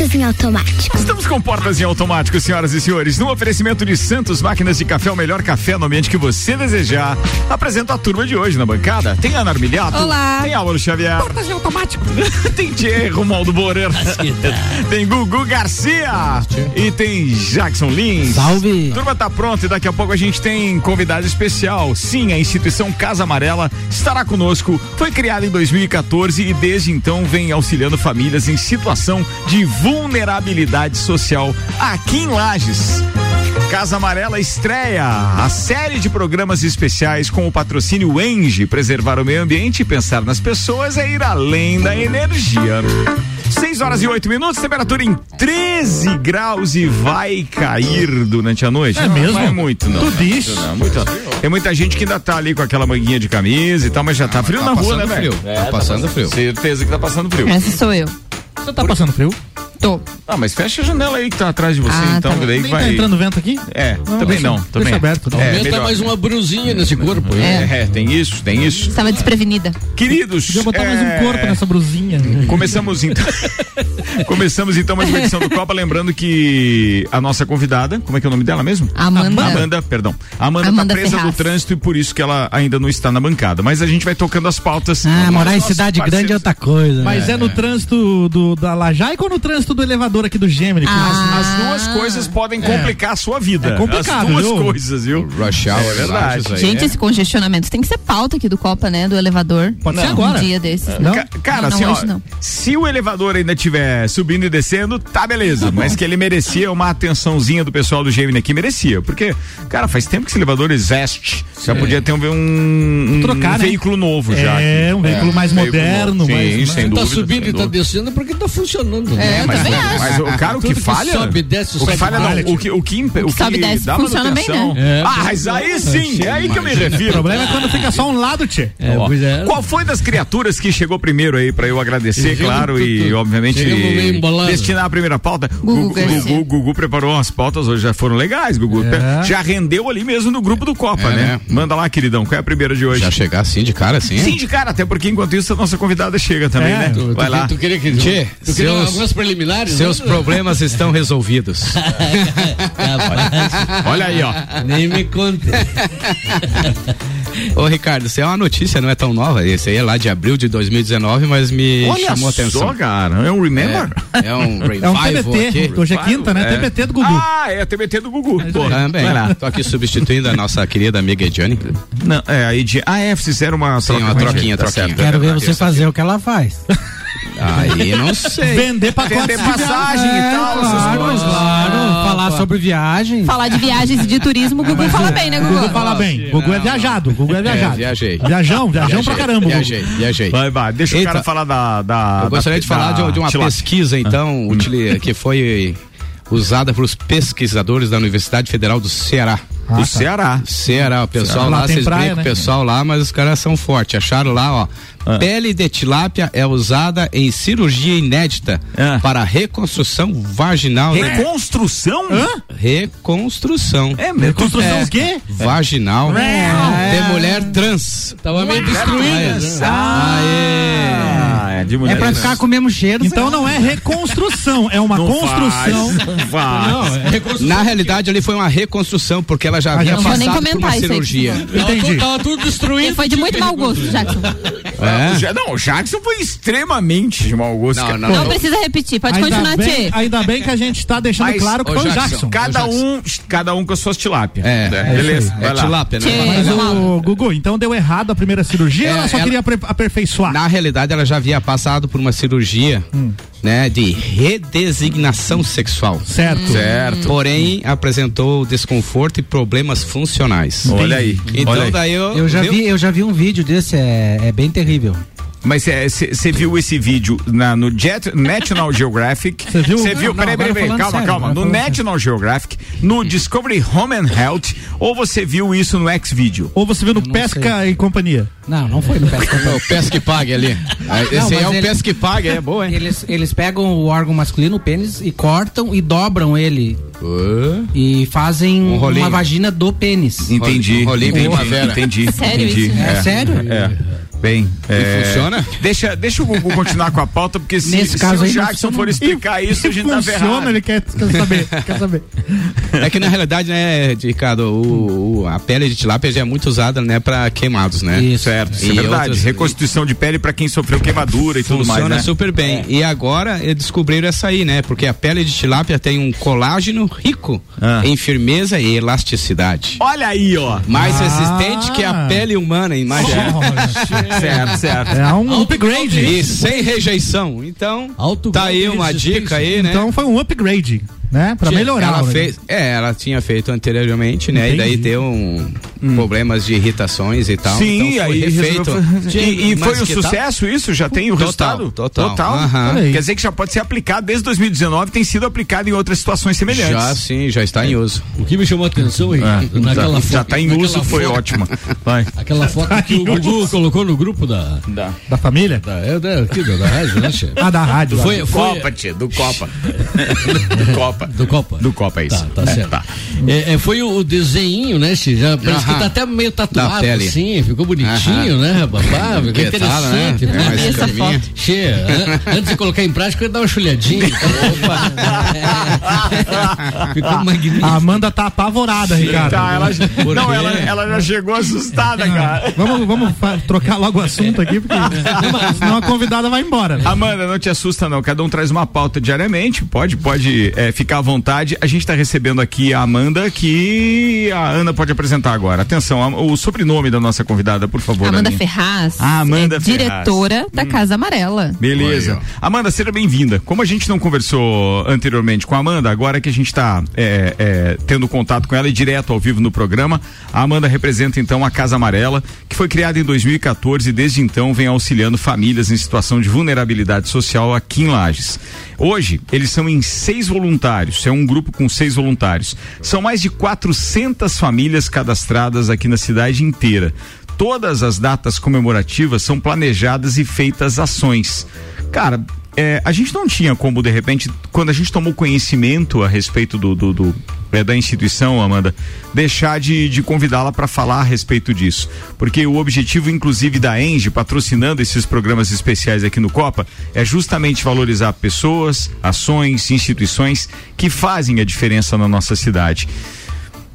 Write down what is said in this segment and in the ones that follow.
Portas em automático. Estamos com portas em automático, senhoras e senhores. No oferecimento de Santos Máquinas de Café, o melhor café no ambiente que você desejar. Apresento a turma de hoje na bancada. Tem Ana Armiliato. Olá. Tem Álvaro Xavier. Portas em automático. tem Thierry Romualdo Borer. tem Gugu Garcia. E tem Jackson Lins. Salve. Turma tá pronta e daqui a pouco a gente tem convidado especial. Sim, a instituição Casa Amarela estará conosco. Foi criada em 2014 e desde então vem auxiliando famílias em situação de vulnerabilidade social aqui em Lages. Casa Amarela estreia a série de programas especiais com o patrocínio Enge. Preservar o meio ambiente e pensar nas pessoas é ir além da energia. 6 horas e 8 minutos, temperatura em 13 graus e vai cair durante a noite. É não, mesmo? Não é muito, não. Tudo isso? Não, muito, tem muita gente que ainda tá ali com aquela manguinha de camisa e tal, mas já tá frio tá na rua, né, velho? frio. Tá passando frio. Certeza que tá passando frio. Essa sou eu. Você tá passando frio? Tô. Ah, mas fecha a janela aí que tá atrás de você, Ah, então, tá daí Nem vai. tá entrando vento aqui? É, também deixa- não, deixa também. aberto, não. É, Aumenta melhor. mais uma brusinha nesse corpo. É, é, tem isso, tem isso. Estava desprevenida. Queridos, Podia botar mais é, um corpo nessa brusinha. Começamos então. Começamos então mais uma edição do Copa, lembrando que a nossa convidada, como é que é o nome dela mesmo? Amanda. Amanda, perdão. Amanda, Amanda tá presa Ferraz. do trânsito e por isso que ela ainda não está na bancada. Mas a gente vai tocando as pautas. Ah, morar em cidade grande é parceiros. outra coisa. Mas É, é, no é. trânsito do, da Lajaica ou no trânsito do elevador aqui do Gemini? Ah. As duas coisas podem complicar a sua vida. É complicado, As duas viu? coisas, viu? Rush hour, É verdade. Gente, é. esse congestionamento tem que ser pauta aqui do Copa, né? Do elevador. Pode ser Um agora. dia desses. Não? Ca- Cara, Não, não, assim, ó, não. se o elevador ainda estiver subindo e descendo, tá beleza. mas que ele merecia uma atençãozinha do pessoal do Gemini aqui, merecia. Porque, cara, faz tempo que esse elevador existe. Já podia ter um, um, um Trocar, né? veículo novo já. É, aqui. um veículo mais veículo moderno. Sim, mais, sem Tá dúvida, subindo sem e tá descendo porque tá funcionando. né? É, Mas, também acho. mas o cara, o que Tudo que falha. sobe, desce, o que falha não. O que, o que, impe- o que, sobe e desce dá funciona bem, né? É, ah, mas aí sim, é aí que eu me refiro. O problema é quando fica só um lado, tchê. É, é. Qual foi das criaturas que chegou primeiro aí pra eu agradecer, claro, e obviamente destinar a primeira pauta? Gugu. Gugu, preparou umas pautas hoje, já foram legais, Gugu. É. Já rendeu ali mesmo no grupo do Copa, né? né? Manda lá, queridão, qual é a primeira de hoje? Já chegar assim de cara assim? Sim, de cara, até porque enquanto isso a nossa convidada chega também, né? Tu, Vai lá. tu queria que Tchê, tu queria seus- algumas preliminares? Seus né? problemas estão resolvidos. Olha aí, ó. Nem me conta. Ô Ricardo, isso é uma notícia, não é tão nova. Esse aí é lá de abril de 2019, mas me Olha chamou a só, atenção. cara. É um remember? É, é um É um revival TBT. aqui. Hoje é quinta, né? É. TBT do Gugu. Ah, é a TBT do Gugu. Pô, Também. vai lá. Tô aqui substituindo a nossa querida amiga Ediane. Não, é, aí de. Ah, é, fizeram uma Sim, uma a troquinha, tá troquinha. certo, Quero é ver você fazer o que ela faz. Aí não sei. Vender pacotes Vender passagem e viagem. tal, É, essas claro, coisas. claro. Falar sobre viagem. Falar de viagens e de turismo, o Gugu fala bem, né, Gugu Gugu? fala bem. Gugu é viajado. Gugu é viajado. viajei. Viajão, viajão pra caramba. Viajei, viajei. Vai, vai, deixa o Eita. cara falar da. da Eu gostaria da- de falar da de, de uma tilápia. pesquisa, então, utili- que foi usada pelos pesquisadores da Universidade Federal do Ceará. Ah, Do tá. Ceará. Ceará, o pessoal Lá lá, tem vocês praia, brincam né? o pessoal lá, mas os caras são fortes. Acharam lá, ó. Ah. Pele de tilápia é usada em cirurgia inédita Ah. para reconstrução vaginal. Reconstrução? Reconstrução. É, mesmo. Construção É. o quê? Vaginal É. de mulher trans. Tava meio destruída. né? É de mulher. É pra ficar com o mesmo cheiro. Então não é reconstrução, é uma Não construção. Faz, não faz. Não, é reconstrução. Na realidade, ali foi uma reconstrução, porque ela já Ah, havia vou nem passado por comentar uma cirurgia. Tava Entendi. tudo- Tava tudo destruído. Ele foi de muito mau gosto, Jackson. O Ja- Não, o Jackson foi extremamente de mau gosto. Não, não, Não não. precisa repetir, pode Ainda continuar, bem, ainda bem que a gente tá deixando Mas, claro que foi o Jackson, Jackson. Cada um, cada um com as suas tilápias. É, beleza. É vai lá. tilápia, né? Mas o Gugu, então deu errado a primeira cirurgia É, ou ela só ela- queria aperfeiçoar? Na realidade, ela já havia passado por uma cirurgia, Hum. né, de redesignação sexual. Certo. Certo. Porém, apresentou desconforto e problemas funcionais. Olha aí. Então olha aí. daí eu, Eu já viu? vi, eu já vi um vídeo desse, é, é bem terrível. Mas você viu esse vídeo na, no Jet, National Geographic? Você viu? Você viu? Não, Peraí, peraí, peraí, calma, sério, calma. No National Geographic, no Discovery Home and Health, ou você viu isso no X-Video? Ou você viu no Pesca e Companhia? Não, não foi no Pesca É o Pesca que pague ali. É, Esse Não, aí é o ele- Pesca que pague, é boa, hein? Eles, eles pegam o órgão masculino, o pênis, e cortam e dobram ele. Ô, E fazem Um uma vagina do pênis. Entendi. Um rolinho entendi, primavera. entendi. Sério entendi. isso? É, sério? É. Bem, é, funciona? Deixa, deixa o Gugu continuar com a pauta, porque se, Nesse se caso o Jackson funciona. for explicar isso, a gente tá Funciona, ferrado. ele quer, quer saber. quer saber. É que na realidade, né, Ricardo, o, o- a pele de tilápia já é muito usada, né, pra queimados, né? Isso. Certo, isso é verdade. outras- Reconstituição de pele pra quem sofreu queimadura e tudo mais, Funciona né? super bem. E agora eles descobriram essa aí, né? Porque a pele de tilápia tem um colágeno rico Ah. em firmeza e elasticidade. Olha aí, ó. Mais Ah. resistente que a pele humana, imagina. Certo, certo. É um upgrade. E sem rejeição. Então, tá aí uma dica aí, né? Então foi um upgrade, né? Pra melhorar. ela fez, é, ela tinha feito anteriormente, né? E daí Entendi. deu um, problemas de irritações e tal. Sim, então foi aí refeito. resolveu- E, e foi um que tal? sucesso isso? Já tem o Total, resultado? total. Olha aí. Quer dizer que já pode ser aplicado desde 2019, tem sido aplicado em outras situações semelhantes. Já sim, já está em uso. O que me chamou a atenção, É, Ricardo, naquela já, foto. já tá em uso, foi foto- ótima. Vai. Aquela foto que o Gugu colocou no grupo da. Dá. Da família? da é, da, aqui, da, da rádio, né, chefe? Ah, da rádio. Foi, foi, Copa, tia, do Copa. do Copa. Do Copa. Do Copa, é isso. Tá, tá É, certo. tá. É, é, foi o, o desenhinho, né, Xi? Já parece que Aham. tá até meio tatuado assim, ficou bonitinho, né, rapaz? Ah, ficou Que né? interessante. Né? essa calminha. foto. Che, an- antes de colocar em prática, eu ia dar uma chulhadinha. Opa! Ficou magnífico. A Amanda tá apavorada, Ricardo. Tá, ela, não, ela, ela já chegou assustada, cara. Vamos, vamos trocar logo o assunto aqui, porque senão a convidada vai embora. né? Amanda, não te assusta não, cada um traz uma pauta diariamente, pode, pode é, ficar à vontade. A gente tá recebendo aqui a Amanda, que a Ana pode apresentar agora. Atenção, a- o sobrenome da nossa convidada, por favor, Amanda Aninha. Ferraz. Ah, Amanda é Ferraz. diretora da Casa Amarela. Beleza. Oi, Amanda, seja bem-vinda. Como a gente não conversou anteriormente com a Amanda, agora que a gente está tendo contato com ela e direto ao vivo no programa, a Amanda representa então a Casa Amarela, que foi criada em 2014 e desde então vem auxiliando famílias em situação de vulnerabilidade social aqui em Lages. Hoje, eles são em seis voluntários, é um grupo com seis voluntários. São mais de 400 famílias cadastradas aqui na cidade inteira. Todas as datas comemorativas são planejadas e feitas ações. Cara, é, a gente não tinha como, de repente, quando a gente tomou conhecimento a respeito do, do- do, é, da instituição, Amanda, deixar de, de convidá-la para falar a respeito disso. Porque o objetivo, inclusive, da Enge, patrocinando esses programas especiais aqui no Copa, é justamente valorizar pessoas, ações, instituições que fazem a diferença na nossa cidade.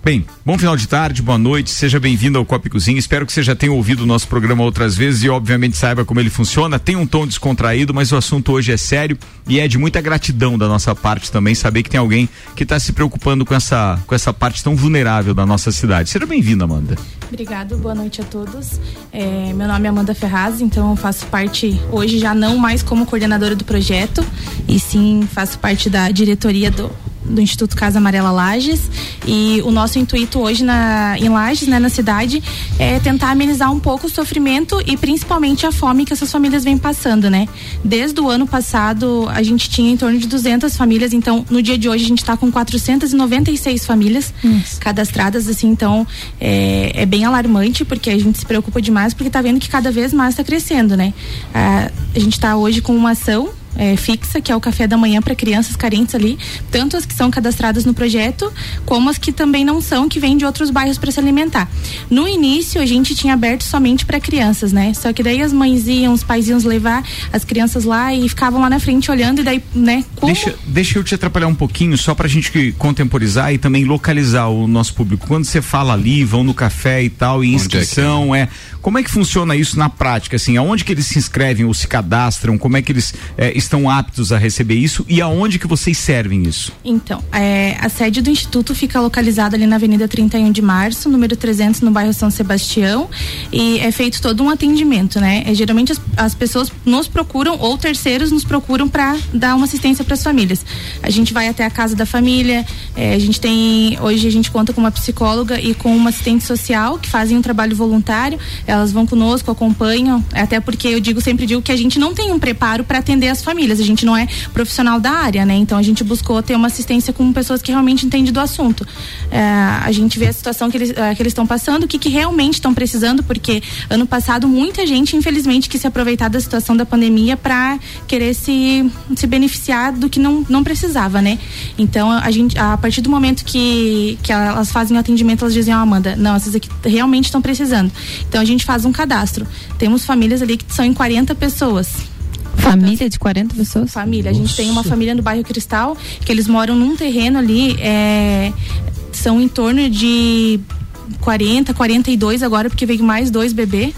Bem, bom final de tarde, boa noite, seja bem-vindo ao Copa Cozinha. Espero que você já tenha ouvido o nosso programa outras vezes e, obviamente, saiba como ele funciona. Tem um tom descontraído, mas o assunto hoje é sério e é de muita gratidão da nossa parte também saber que tem alguém que está se preocupando com essa, com essa parte tão vulnerável da nossa cidade. Seja bem-vinda, Amanda. Obrigado, boa noite a todos. É, meu nome é Amanda Ferraz, então eu faço parte hoje já não mais como coordenadora do projeto, e sim faço parte da diretoria do, do Instituto Casa Amarela Lages. E o nosso intuito hoje na, em Lages, né, na cidade, é tentar amenizar um pouco o sofrimento e principalmente a fome que essas famílias vêm passando, né? Desde o ano passado a gente tinha em torno de 200 famílias, então no dia de hoje a gente está com 496 famílias cadastradas, assim, então é, é bem alarmante porque a gente se preocupa demais porque tá vendo que cada vez mais está crescendo, né? Ah, a gente está hoje com uma ação é, fixa, que é o café da manhã para crianças carentes ali, tanto as que são cadastradas no projeto, como as que também não são, que vêm de outros bairros para se alimentar. No início, a gente tinha aberto somente para crianças, né? Só que daí as mães iam, os pais iam levar as crianças lá e ficavam lá na frente olhando, e daí, né? Como... Deixa, deixa eu te atrapalhar um pouquinho, só pra gente que contemporizar e também localizar o nosso público. Quando você fala ali, vão no café e tal, e é inscrição, é, Como é que funciona isso na prática? Assim, aonde que eles se inscrevem ou se cadastram? Como é que eles é, estão aptos a receber isso e aonde que vocês servem isso? Então, é, a sede do Instituto fica localizada ali na Avenida 31 de Março, número 300, no bairro São Sebastião, e é feito todo um atendimento, né? É, geralmente as, as pessoas nos procuram ou terceiros nos procuram para dar uma assistência para as famílias. A gente vai até a casa da família, é, a gente tem, hoje a gente conta com uma psicóloga e com uma assistente social que fazem um trabalho voluntário, elas vão conosco, acompanham, até porque eu digo, sempre digo que a gente não tem um preparo para atender as famílias, a gente não é profissional da área, né? Então a gente buscou ter uma assistência com pessoas que realmente entendem do assunto. É, a gente vê a situação que eles é, que estão passando, o que, que realmente estão precisando, porque ano passado muita gente, infelizmente, quis se aproveitar da situação da pandemia para querer se, se beneficiar do que não, não precisava, né? Então a gente, a partir do momento que, que elas fazem o atendimento, elas dizem, ó, oh, Amanda, não, essas aqui realmente estão precisando. Então a gente faz um cadastro. Temos famílias ali que são em 40 pessoas. Família de 40 pessoas? Família. Nossa. A gente tem uma família no bairro Cristal, que eles moram num terreno ali, é, são em torno de 40, 42 agora, porque veio mais dois bebês.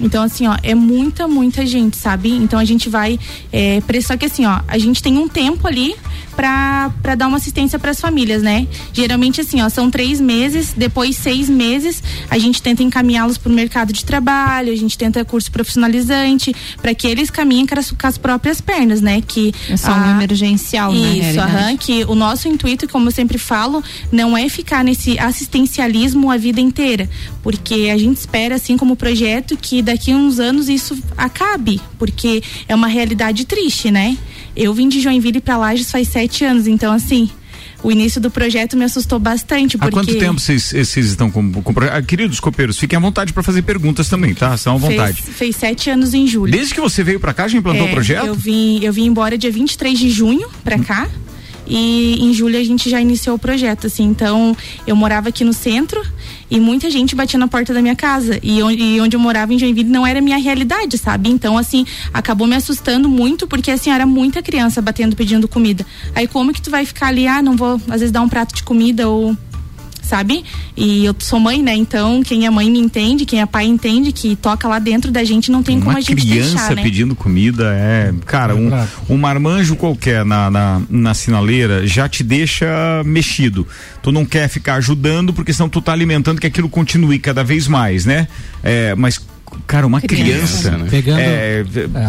Então, assim, ó, é muita, muita gente, sabe? Então a gente vai. É, só que assim, ó, a gente tem um tempo ali para dar uma assistência para as famílias, né? Geralmente assim, ó, são três meses, depois seis meses, a gente tenta encaminhá-los para o mercado de trabalho, a gente tenta curso profissionalizante, para que eles caminhem com as, com as, próprias pernas, né? Que é só um emergencial, né? Isso, aham, que o nosso intuito, como eu sempre falo, não é ficar nesse assistencialismo a vida inteira, porque a gente espera, assim como projeto, que daqui a uns anos isso acabe, porque é uma realidade triste, né? Eu vim de Joinville para Lages faz sete anos, então assim, o início do projeto me assustou bastante. Porque... Há quanto tempo vocês, estão com, com ah, Queridos copeiros, fiquem à vontade para fazer perguntas também, tá? Estão à vontade. Fez, fez, sete anos em julho. Desde que você veio para cá, já implantou é, o projeto? Eu vim, eu vim embora dia 23 de junho para cá e em julho a gente já iniciou o projeto, assim. Então, eu morava aqui no centro e muita gente batia na porta da minha casa. E onde, e onde eu morava em Joinville não era minha realidade, sabe? Então, assim, acabou me assustando muito, porque assim, era muita criança batendo pedindo comida. Aí como que tu vai ficar ali, ah, não vou, às vezes, dar um prato de comida ou sabe? E eu sou mãe, né? Então, quem é mãe me entende, quem é pai entende que toca lá dentro da gente, não tem uma como a gente criança deixar, né? pedindo comida é, cara, um, um marmanjo qualquer na, na, na sinaleira já te deixa mexido. Tu não quer ficar ajudando porque senão tu tá alimentando que aquilo continue cada vez mais, né? É, mas cara, uma criança, criança né? Pegando, é,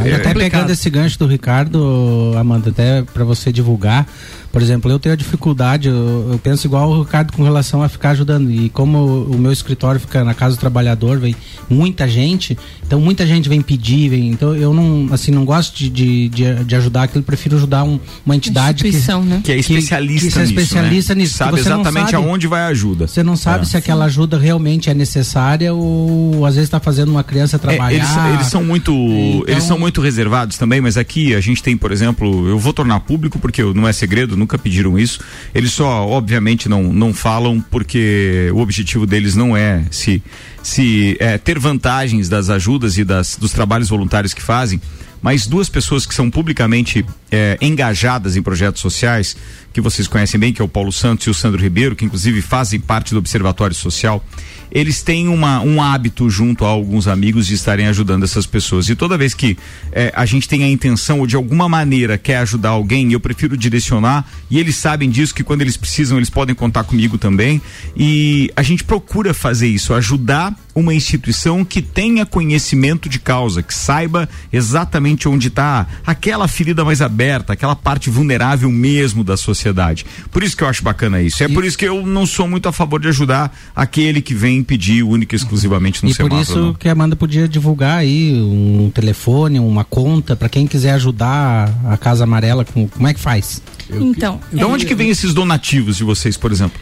é, é até pegando esse gancho do Ricardo, Amanda, até para você divulgar, por exemplo, eu tenho a dificuldade, eu, eu, penso igual o Ricardo com relação a ficar ajudando. E como o meu escritório fica na casa do trabalhador, vem muita gente, então muita gente vem pedir, vem, então eu não, assim, não gosto de, de, de, de ajudar aquilo, prefiro ajudar um, uma entidade que, né? que é especialista que, que é especialista nisso. Né? Sabe exatamente sabe, aonde vai a ajuda. Você não sabe é. se aquela ajuda realmente é necessária ou às vezes está fazendo uma criança trabalhar. É, eles, eles, são muito, então... eles são muito reservados também, mas aqui a gente tem, por exemplo, eu vou tornar público porque não é segredo, nunca pediram isso. Eles só, obviamente, não, não falam porque o objetivo deles não é se, se é, ter vantagens das ajudas e das, dos trabalhos voluntários que fazem, mas duas pessoas que são publicamente é, engajadas em projetos sociais, que vocês conhecem bem, que é o Paulo Santos e o Sandro Ribeiro, que inclusive fazem parte do Observatório Social eles têm uma, um hábito junto a alguns amigos de estarem ajudando essas pessoas. E toda vez que é, a gente tem a intenção ou de alguma maneira quer ajudar alguém, eu prefiro direcionar e eles sabem disso que quando eles precisam eles podem contar comigo também. E a gente procura fazer isso, ajudar uma instituição que tenha conhecimento de causa, que saiba exatamente onde está aquela ferida mais aberta, aquela parte vulnerável mesmo da sociedade. Por isso que eu acho bacana isso. É e... por isso que eu não sou muito a favor de ajudar aquele que vem pedir única e exclusivamente no e semáforo. por isso não. que a Amanda podia divulgar aí um telefone, uma conta para quem quiser ajudar a Casa Amarela, como, como é que faz? Então, de onde que vem esses donativos de vocês, por exemplo?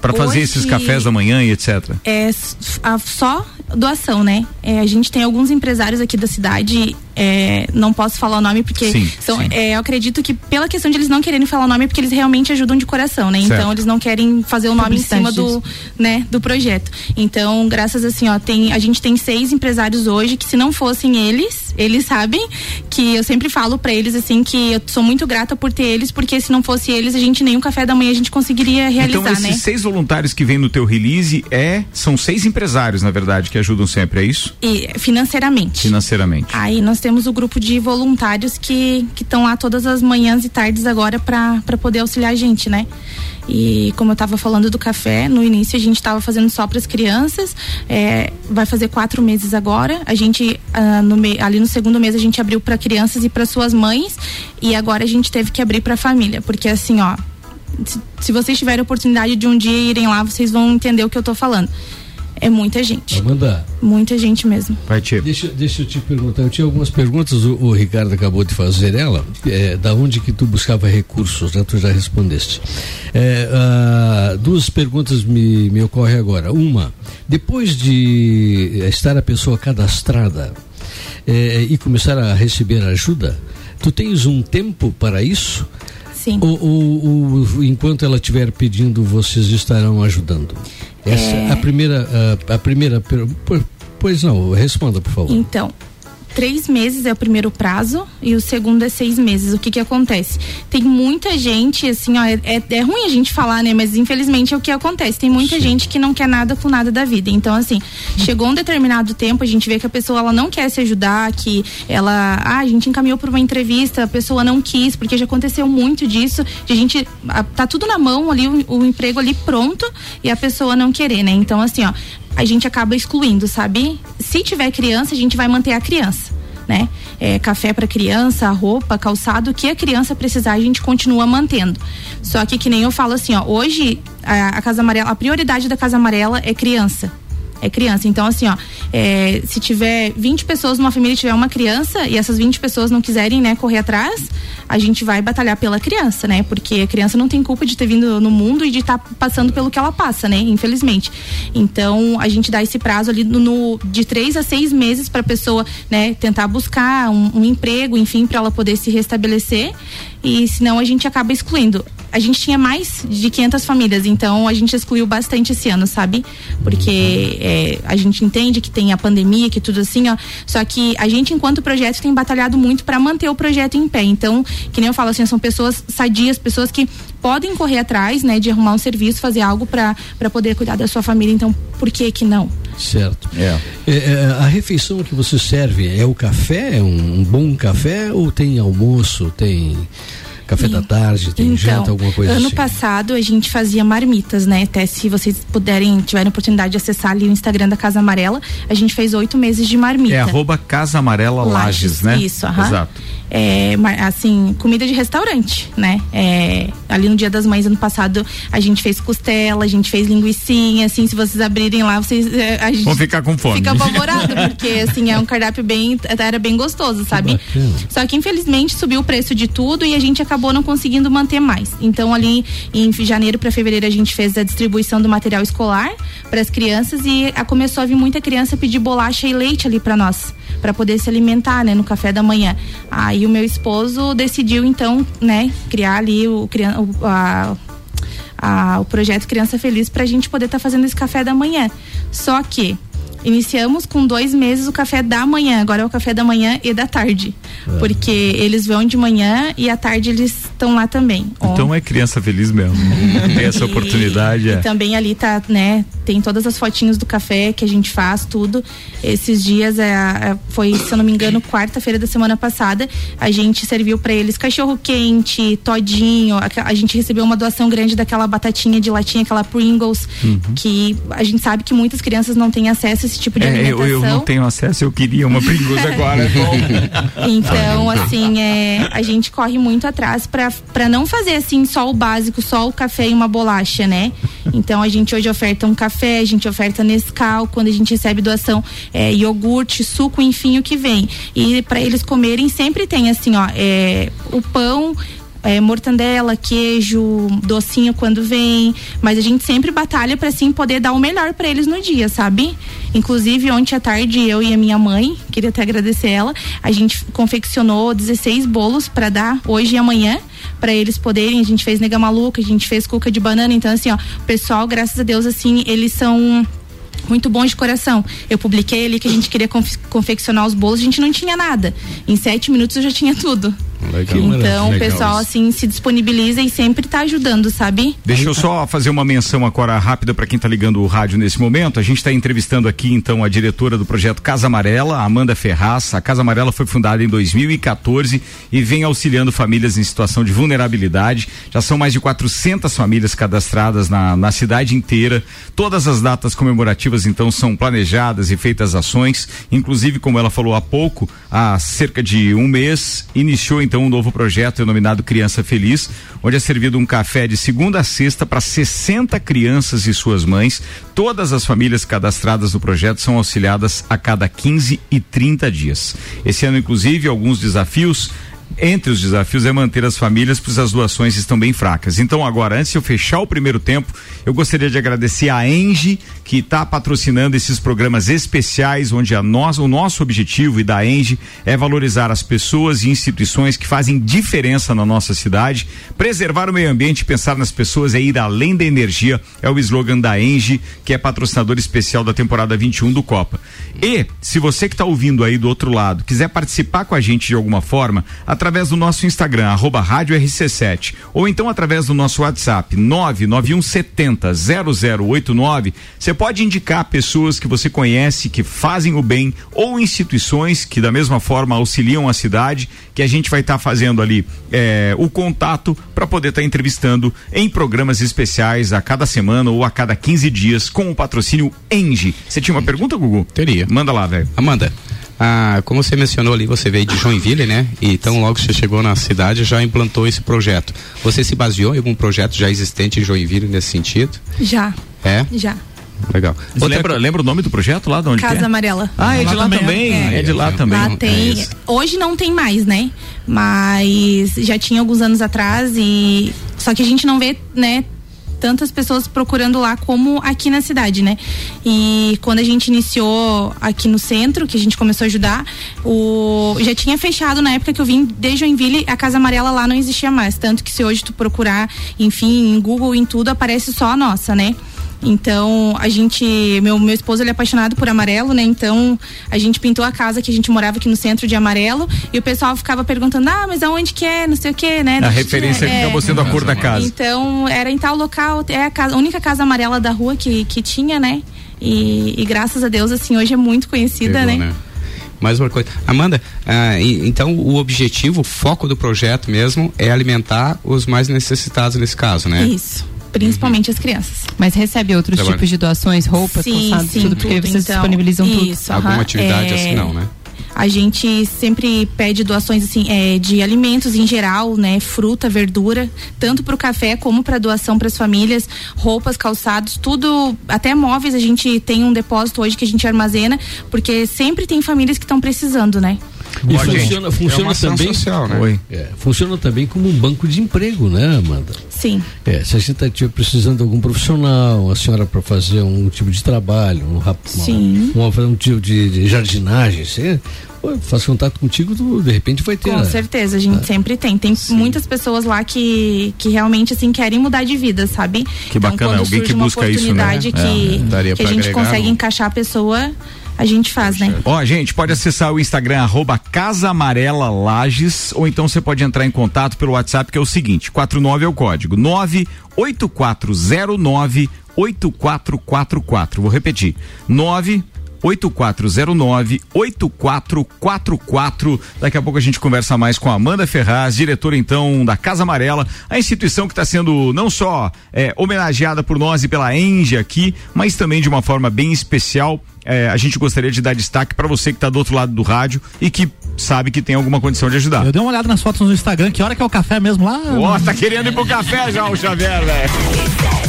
para fazer esses cafés da manhã e etc. É a, só doação, né? É, a gente tem alguns empresários aqui da cidade é, não posso falar o nome porque sim, são, sim. É, eu acredito que pela questão de eles não quererem falar o nome é porque eles realmente ajudam de coração, né? Certo. Então eles não querem fazer o nome em cima do, né, do projeto. Então, graças assim, ó, tem, a gente tem seis empresários hoje que se não fossem eles, eles sabem que eu sempre falo para eles assim que eu sou muito grata por ter eles porque se não fosse eles a gente nem um café da manhã a gente conseguiria realizar, então, esses né? seis voluntários que vêm no teu release é são seis empresários na verdade que ajudam sempre, é isso? E financeiramente. Financeiramente. Aí nós temos o grupo de voluntários que estão lá todas as manhãs e tardes agora para poder auxiliar a gente, né? E como eu estava falando do café, no início a gente estava fazendo só para as crianças, é, vai fazer quatro meses agora. A gente, ah, no me, ali no segundo mês, a gente abriu para crianças e para suas mães, e agora a gente teve que abrir para a família, porque assim, ó, se, se vocês tiverem oportunidade de um dia irem lá, vocês vão entender o que eu tô falando. É muita gente. Amanda. Muita gente mesmo. Vai, Tio. Deixa, deixa eu te perguntar. Eu tinha algumas perguntas, o, o Ricardo acabou de fazer ela. É, da onde que tu buscava recursos, né? Tu já respondeste. É, ah, duas perguntas me, me ocorrem agora. Uma, depois de estar a pessoa cadastrada é, e começar a receber ajuda, tu tens um tempo para isso? Sim. Ou, ou, ou enquanto ela estiver pedindo, vocês estarão ajudando? Essa é a primeira, a, a primeira, pois não, responda por favor. Então, três meses é o primeiro prazo e o segundo é seis meses. O que que acontece? Tem muita gente, assim, ó, é, é- é ruim a gente falar, né? Mas infelizmente é o que acontece. Tem muita gente que não quer nada com nada da vida. Então, assim, chegou um determinado tempo, a gente vê que a pessoa ela não quer se ajudar, que ela, ah, a gente encaminhou para uma entrevista, a pessoa não quis, porque já aconteceu muito disso. De a gente a- tá tudo na mão ali, o, o emprego ali pronto e a pessoa não querer, né? Então, assim, ó, a gente acaba excluindo, sabe? Se tiver criança, a gente vai manter a criança. Né? É, café para criança, roupa, calçado, o que a criança precisar, a gente continua mantendo. Só que que nem eu falo assim, ó, hoje a, a Casa Amarela, a prioridade da Casa Amarela é criança. É criança. Então, assim, ó, é, se tiver 20 pessoas numa família e tiver uma criança e essas 20 pessoas não quiserem, né, correr atrás, a gente vai batalhar pela criança, né? Porque a criança não tem culpa de ter vindo no mundo e de estar passando pelo que ela passa, né? Infelizmente. Então, a gente dá esse prazo ali no, no- de três a seis meses para a pessoa, né, tentar buscar um, um emprego, enfim, para ela poder se restabelecer. E senão a gente acaba excluindo. A gente tinha mais de 500 famílias, então a gente excluiu bastante esse ano, sabe? Porque é, a gente entende que tem a pandemia, que tudo assim, ó. Só que a gente, enquanto projeto, tem batalhado muito para manter o projeto em pé. Então, que nem eu falo assim, são pessoas sadias, pessoas que podem correr atrás, né, de arrumar um serviço, fazer algo para poder cuidar da sua família. Então, por que que não? Certo. É. É, é, a refeição que você serve é o café, é um, um bom café ou tem almoço, tem café da tarde, tem janta, alguma coisa ano assim? passado a gente fazia marmitas, né? Até se vocês puderem, tiverem oportunidade de acessar ali o Instagram da Casa Amarela, a gente fez oito meses de marmita. É arroba Casa Amarela Lages, né? Isso, aham. Exato. É, assim, comida de restaurante, né? É, ali no Dia das Mães, ano passado, a gente fez costela, a gente fez linguiçinha, assim, se vocês abrirem lá, vocês... é, a gente Vão ficar com fome. Fica apavorado, porque, assim, é um cardápio bem... Era bem gostoso, sabe? bacana. Só que, infelizmente, subiu o preço de tudo e a gente acabou não conseguindo manter mais. Então, ali em janeiro para fevereiro, a gente fez a distribuição do material escolar para as crianças e a, começou a vir muita criança pedir bolacha e leite ali para nós, para poder se alimentar, né, no café da manhã. Aí o meu esposo decidiu, então, né, criar ali o, o, a, a- o projeto Criança Feliz para a gente poder estar fazendo esse café da manhã. Só que iniciamos com dois meses o café da manhã, agora é o café da manhã e da tarde. Porque eles vão de manhã e à tarde eles estão lá também. Então é criança feliz mesmo. Tem essa oportunidade. E, é. e também ali tá, né? Tem todas as fotinhos do café que a gente faz, tudo. Esses dias, é, é, foi, se eu não me engano, quarta-feira da semana passada, a gente serviu para eles cachorro quente, todinho. A, a gente recebeu uma doação grande daquela batatinha de latinha, aquela Pringles, que a gente sabe que muitas crianças não têm acesso a esse tipo de É, alimentação. eu, eu não tenho acesso, eu queria uma Pringles agora. Então, assim, é, a gente corre muito atrás para não fazer assim só o básico, só o café e uma bolacha, né? Então a gente hoje oferta um café, a gente oferta Nescau, quando a gente recebe doação, é, iogurte, suco, enfim, o que vem. E para eles comerem sempre tem assim, ó, é, o pão é, mortandela, queijo, docinho quando vem, mas a gente sempre batalha para assim poder dar o melhor para eles no dia, sabe? Inclusive ontem à tarde eu e a minha mãe, queria até agradecer ela, a gente confeccionou 16 bolos para dar hoje e amanhã para eles poderem, a gente fez nega maluca, a gente fez cuca de banana, então assim, ó, o pessoal, graças a Deus assim, eles são muito bons de coração. Eu publiquei ali que a gente queria conf- confeccionar os bolos, a gente não tinha nada. Em sete minutos eu já tinha tudo. Legal. Então o Legal pessoal assim se disponibiliza e sempre tá ajudando, sabe? Deixa eu só fazer uma menção agora rápida para quem está ligando o rádio nesse momento. A gente está entrevistando aqui então a diretora do projeto Casa Amarela, Amanda Ferraz. A Casa Amarela foi fundada em 2014 e vem auxiliando famílias em situação de vulnerabilidade. Já são mais de 400 famílias cadastradas na, na cidade inteira. Todas as datas comemorativas então são planejadas e feitas ações. Inclusive, como ela falou há pouco, há cerca de um mês iniciou então um novo projeto denominado Criança Feliz, onde é servido um café de segunda a sexta para 60 crianças e suas mães. Todas as famílias cadastradas no projeto são auxiliadas a cada 15 e 30 dias. Esse ano, inclusive, alguns desafios. Entre os desafios é manter as famílias, pois as doações estão bem fracas. Então, agora, antes de eu fechar o primeiro tempo, eu gostaria de agradecer a Engie, que está patrocinando esses programas especiais, onde a nós, o nosso objetivo e da Engie é valorizar as pessoas e instituições que fazem diferença na nossa cidade. Preservar o meio ambiente e pensar nas pessoas é ir além da energia, é o slogan da Engie, que é patrocinador especial da temporada 21 do Copa. E, se você que está ouvindo aí do outro lado, quiser participar com a gente de alguma forma, do nosso Instagram, arroba Rádio RC7, ou então através do nosso WhatsApp, 99170 0089, você pode indicar pessoas que você conhece que fazem o bem ou instituições que da mesma forma auxiliam a cidade, que a gente vai estar fazendo ali eh, o contato para poder estar entrevistando em programas especiais a cada semana ou a cada 15 dias com o patrocínio Engie. Você tinha uma pergunta, Gugu? Teria. Manda lá, velho. Amanda, ah, como você mencionou ali, você veio de Joinville, né? E então logo que você chegou na cidade já implantou esse projeto. Você se baseou em algum projeto já existente em Joinville nesse sentido? Já, É? já. Legal. Você lembra, lembra o nome do projeto lá de onde que Casa é? Amarela. Ah, é de lá também. É. É, de lá também. Lá tem. isso. hoje não tem mais, né? Mas já tinha alguns anos atrás e só que a gente não vê, né? Tantas pessoas procurando lá como aqui na cidade, né? E quando a gente iniciou aqui no centro, que a gente começou a ajudar, o já tinha fechado na época que eu vim de Joinville, a Casa Amarela lá não existia mais. Tanto que se hoje tu procurar, enfim, em Google, em tudo, aparece só a nossa, né? Então, a gente, meu, meu esposo ele é apaixonado por amarelo, né? Então, a gente pintou a casa que a gente morava aqui no centro de amarelo e o pessoal ficava perguntando: "Ah, mas aonde que é? Não sei o quê, né?" A referência que é, acabou sendo a cor da casa. Então, era em tal local, é a, casa, a única casa amarela da rua que, que tinha, né? E, e graças a Deus, assim, hoje é muito conhecida, Pegou, né? Mais uma coisa. Amanda, ah, então o objetivo, o foco do projeto mesmo é alimentar os mais necessitados nesse caso, né? Isso. Principalmente as crianças. Mas recebe outros Trabalho. tipos de doações, roupas, Sim, calçados, sim, tudo, porque tudo, vocês então. disponibilizam tudo. Isso, Alguma atividade É, assim não, né? A gente sempre pede doações assim é, de alimentos em geral, né, fruta, verdura, tanto para o café como para doação para as famílias, roupas, calçados, tudo, até móveis a gente tem um depósito hoje que a gente armazena, porque sempre tem famílias que estão precisando, né? E Ó, funciona, É funciona ação também. social, né? É, funciona também como um banco de emprego, né, Amanda? Sim. É, se a gente estiver precisando de algum profissional, a senhora para fazer um tipo de trabalho, um, rap- uma- Sim. uma- um tipo de, de jardinagem, você faz contato contigo, tu, de repente vai ter. Com a- certeza, a gente sempre tem. Tem muitas pessoas lá que, que realmente assim querem mudar de vida, sabe? Que bacana, quando alguém que surge uma busca isso, né? oportunidade que, É, que a gente agregar, consegue não? encaixar a pessoa, a gente faz, né? Ó, gente, pode acessar o Instagram arroba Casa Amarela Lages, ou então você pode entrar em contato pelo WhatsApp, que é o seguinte: 49 é o código 98409 8444. Vou repetir. 9 8409-8444. Daqui a pouco a gente conversa mais com a Amanda Ferraz, diretora então da Casa Amarela, a instituição que está sendo não só é, homenageada por nós e pela Enge aqui, mas também de uma forma bem especial. É, a gente gostaria de dar destaque para você que está do outro lado do rádio e que sabe que tem alguma condição de ajudar. Eu dei uma olhada nas fotos no Instagram, que hora que é o café mesmo lá? Ó, tá querendo ir pro café já o Xavier, velho.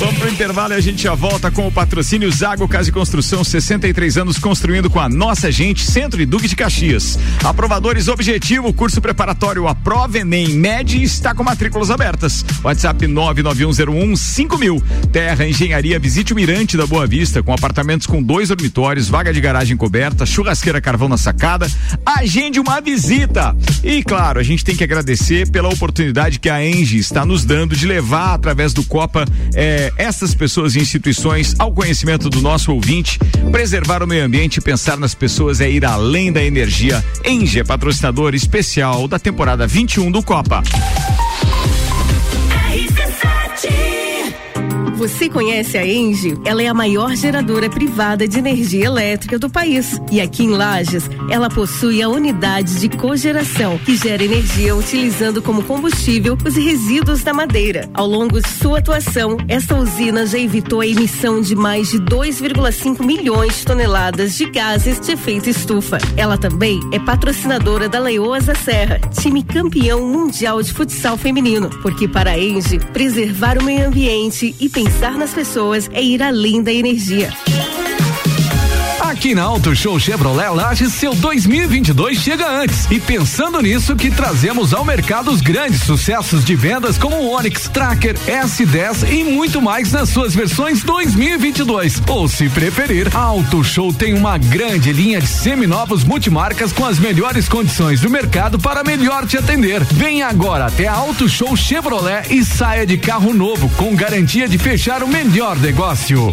Vamos pro intervalo e a gente já volta com o patrocínio Zago Casa e Construção, 63 anos construindo com a nossa gente, Centro e Duque de Caxias. Aprovadores Objetivo, curso preparatório Aprova Enem, MED está com matrículas abertas. WhatsApp 991015000. Terra Engenharia, visite o Mirante da Boa Vista, com apartamentos com dois dormitórios, vaga de garagem coberta, churrasqueira carvão na sacada. Agende uma visita. E claro, a gente tem que agradecer pela oportunidade que a Engie está nos dando de levar através do Copa é, essas pessoas e instituições ao conhecimento do nosso ouvinte. Preservar o meio ambiente e pensar nas pessoas é ir além da energia. Enge é patrocinador especial da temporada 21 do Copa. Você conhece a Engie? Ela é a maior geradora privada de energia elétrica do país. E aqui em Lages, ela possui a unidade de cogeração, que gera energia utilizando como combustível os resíduos da madeira. Ao longo de sua atuação, esta usina já evitou a emissão de mais de 2,5 milhões de toneladas de gases de efeito estufa. Ela também é patrocinadora da Leoasa Serra, time campeão mundial de futsal feminino. Porque para a Engie, preservar o meio ambiente e pensar Pensar nas pessoas é ir além da energia. Aqui na Auto Show Chevrolet Lages, seu 2022 chega antes. E pensando nisso, que trazemos ao mercado os grandes sucessos de vendas como o Onix Tracker, S10 e muito mais nas suas versões 2022. Ou se preferir, a Auto Show tem uma grande linha de seminovos multimarcas com as melhores condições do mercado para melhor te atender. Venha agora até a Auto Show Chevrolet e saia de carro novo com garantia de fechar o melhor negócio.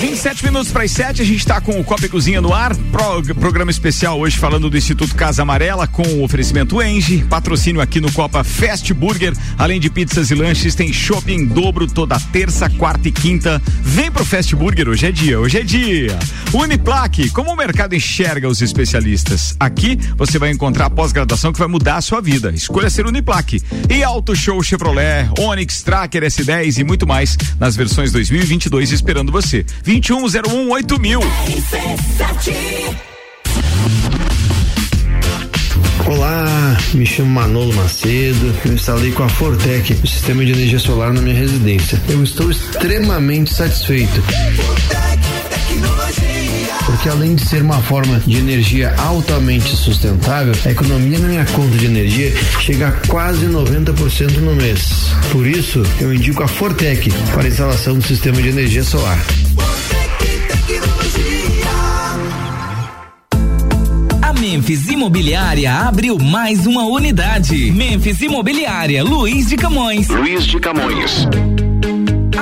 27 minutos para as 7, a gente está com o Copa e Cozinha no ar. Pro, programa especial hoje falando do Instituto Casa Amarela com o oferecimento Enge, patrocínio aqui no Copa Fast Burger. Além de pizzas e lanches, tem shopping dobro toda terça, quarta e quinta. Vem pro Fast Burger, hoje é dia, hoje é dia. Uniplaque, como o mercado enxerga os especialistas? Aqui você vai encontrar a pós-graduação que vai mudar a sua vida. Escolha ser Uniplaque. E Auto Show Chevrolet, Onix, Tracker S10 e muito mais nas versões 2022 esperando você. 2101 mil. Olá, me chamo Manolo Macedo. Eu instalei com a Fortec o sistema de energia solar na minha residência. Eu estou extremamente satisfeito. Porque além de ser uma forma de energia altamente sustentável, a economia na minha conta de energia chega a quase 90% no mês. Por isso, eu indico a Fortec para a instalação do sistema de energia solar. Memphis Imobiliária abriu mais uma unidade. Memphis Imobiliária, Luiz de Camões. Luiz de Camões.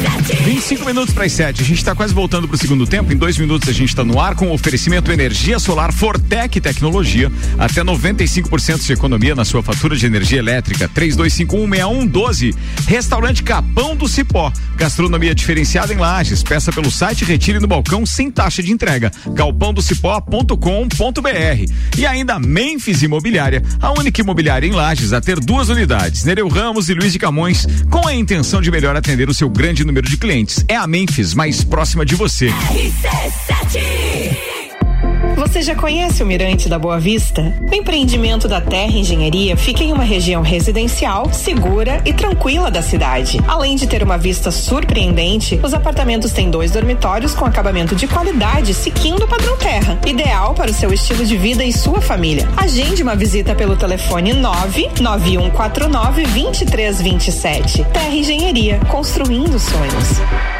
25 minutos para as 7. A gente está quase voltando para o segundo tempo. Em dois minutos a gente está no ar com o oferecimento energia solar Fortec Tecnologia. Até 95% de economia na sua fatura de energia elétrica. 32516112. Restaurante Capão do Cipó. Gastronomia diferenciada em Lages. Peça pelo site retire no balcão sem taxa de entrega. galpãodocipó.com.br. E ainda Memphis Imobiliária, a única imobiliária em Lages a ter duas unidades, Nereu Ramos e Luiz de Camões, com a intenção de melhor atender o seu grande número de clientes. É a Memphis mais próxima de você. Você já conhece o Mirante da Boa Vista? O empreendimento da Terra Engenharia fica em uma região residencial, segura e tranquila da cidade. Além de ter uma vista surpreendente, os apartamentos têm dois dormitórios com acabamento de qualidade, seguindo o padrão Terra, ideal para o seu estilo de vida e sua família. Agende uma visita pelo telefone 99149 2327. Terra Engenharia, construindo sonhos.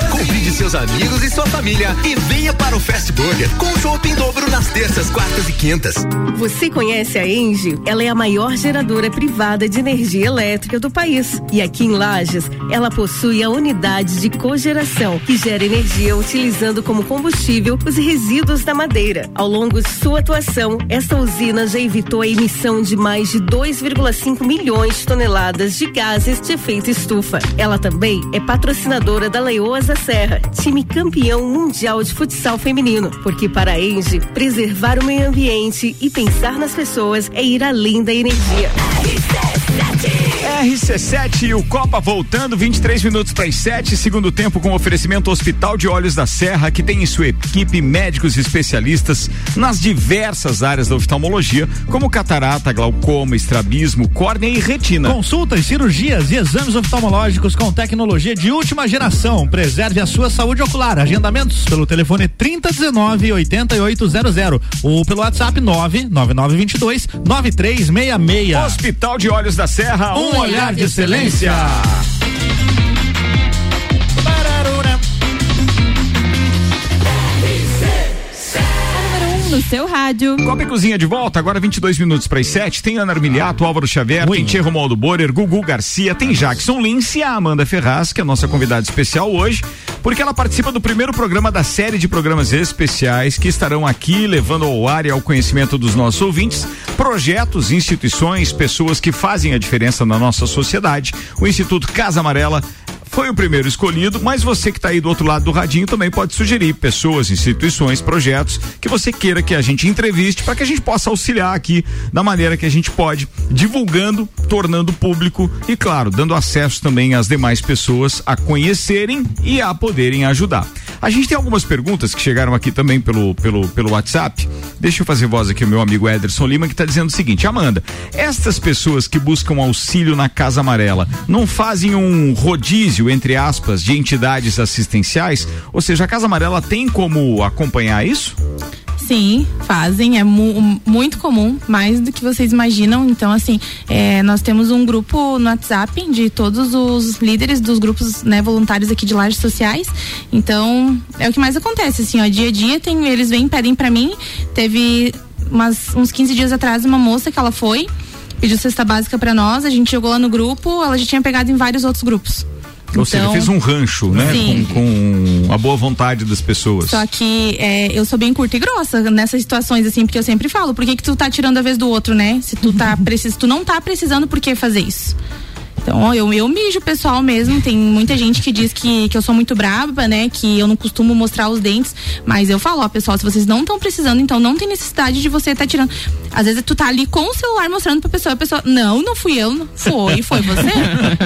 Convide seus amigos e sua família e venha para o Fast Burger com chopp em dobro nas terças, quartas e quintas. Você conhece a Engie? Ela é a maior geradora privada de energia elétrica do país. E aqui em Lages, ela possui a unidade de cogeração, que gera energia utilizando como combustível os resíduos da madeira. Ao longo de sua atuação, esta usina já evitou a emissão de mais de 2,5 milhões de toneladas de gases de efeito estufa. Ela também é patrocinadora da Leoas Serra, time campeão mundial de futsal feminino. Porque para a Engie, preservar o meio ambiente e pensar nas pessoas é ir além da energia. RC7 e o Copa voltando, 23 minutos para as 7, segundo tempo com oferecimento Hospital de Olhos da Serra, que tem em sua equipe médicos especialistas nas diversas áreas da oftalmologia, como catarata, glaucoma, estrabismo, córnea e retina. Consultas, cirurgias e exames oftalmológicos com tecnologia de última geração. Preserve a sua saúde ocular. Agendamentos pelo telefone 3019 8800 ou pelo WhatsApp 99922 9366. Hospital de Olhos da Serra, um, olhar, olhar de excelência. No seu rádio. Copa e Cozinha de volta, agora 22 minutos para as 7. Tem Ana Armiliato, Álvaro Xavier, Oi. tem Tia Romualdo Borer, Gugu Garcia, tem Jackson Lince e a Amanda Ferraz, que é a nossa convidada especial hoje, porque ela participa do primeiro programa da série de programas especiais que estarão aqui levando ao ar e ao conhecimento dos nossos ouvintes projetos, instituições, pessoas que fazem a diferença na nossa sociedade. O Instituto Casa Amarela foi o primeiro escolhido, mas você que está aí do outro lado do radinho também pode sugerir pessoas, instituições, projetos que você queira que a gente entreviste para que a gente possa auxiliar aqui da maneira que a gente pode, divulgando, tornando público e, claro, dando acesso também às demais pessoas a conhecerem e a poderem ajudar. A gente tem algumas perguntas que chegaram aqui também pelo, pelo, pelo WhatsApp. Deixa eu fazer voz aqui o meu amigo Ederson Lima que está dizendo o seguinte: Amanda, estas pessoas que buscam auxílio na Casa Amarela não fazem um rodízio, entre aspas, de entidades assistenciais? Ou seja, a Casa Amarela tem como acompanhar isso? Sim, fazem, é mu muito comum, mais do que vocês imaginam. Então, assim, é, nós temos um grupo no WhatsApp de todos os líderes dos grupos né, voluntários aqui de lajes sociais. Então, é o que mais acontece, assim, ó, dia a dia tem, eles vêm, pedem para mim. Teve umas, uns 15 dias atrás uma moça que ela foi, pediu cesta básica para nós, a gente jogou lá no grupo, ela já tinha pegado em vários outros grupos. Ou então, seja, fez um rancho, né? Com, com, a boa vontade das pessoas. Só que é, eu sou bem curta e grossa nessas situações, assim, porque eu sempre falo, por que, que tu tá tirando a vez do outro, né? Se tu tá precis, tu não tá precisando, por que fazer isso? Então, eu, eu mijo o pessoal mesmo. Tem muita gente que diz que, que eu sou muito braba, né? Que eu não costumo mostrar os dentes. Mas eu falo, ó, pessoal, se vocês não estão precisando, então não tem necessidade de você estar tá tirando. Às vezes tu tá ali com o celular mostrando pra pessoa, a pessoa, não, não fui eu, foi, foi você.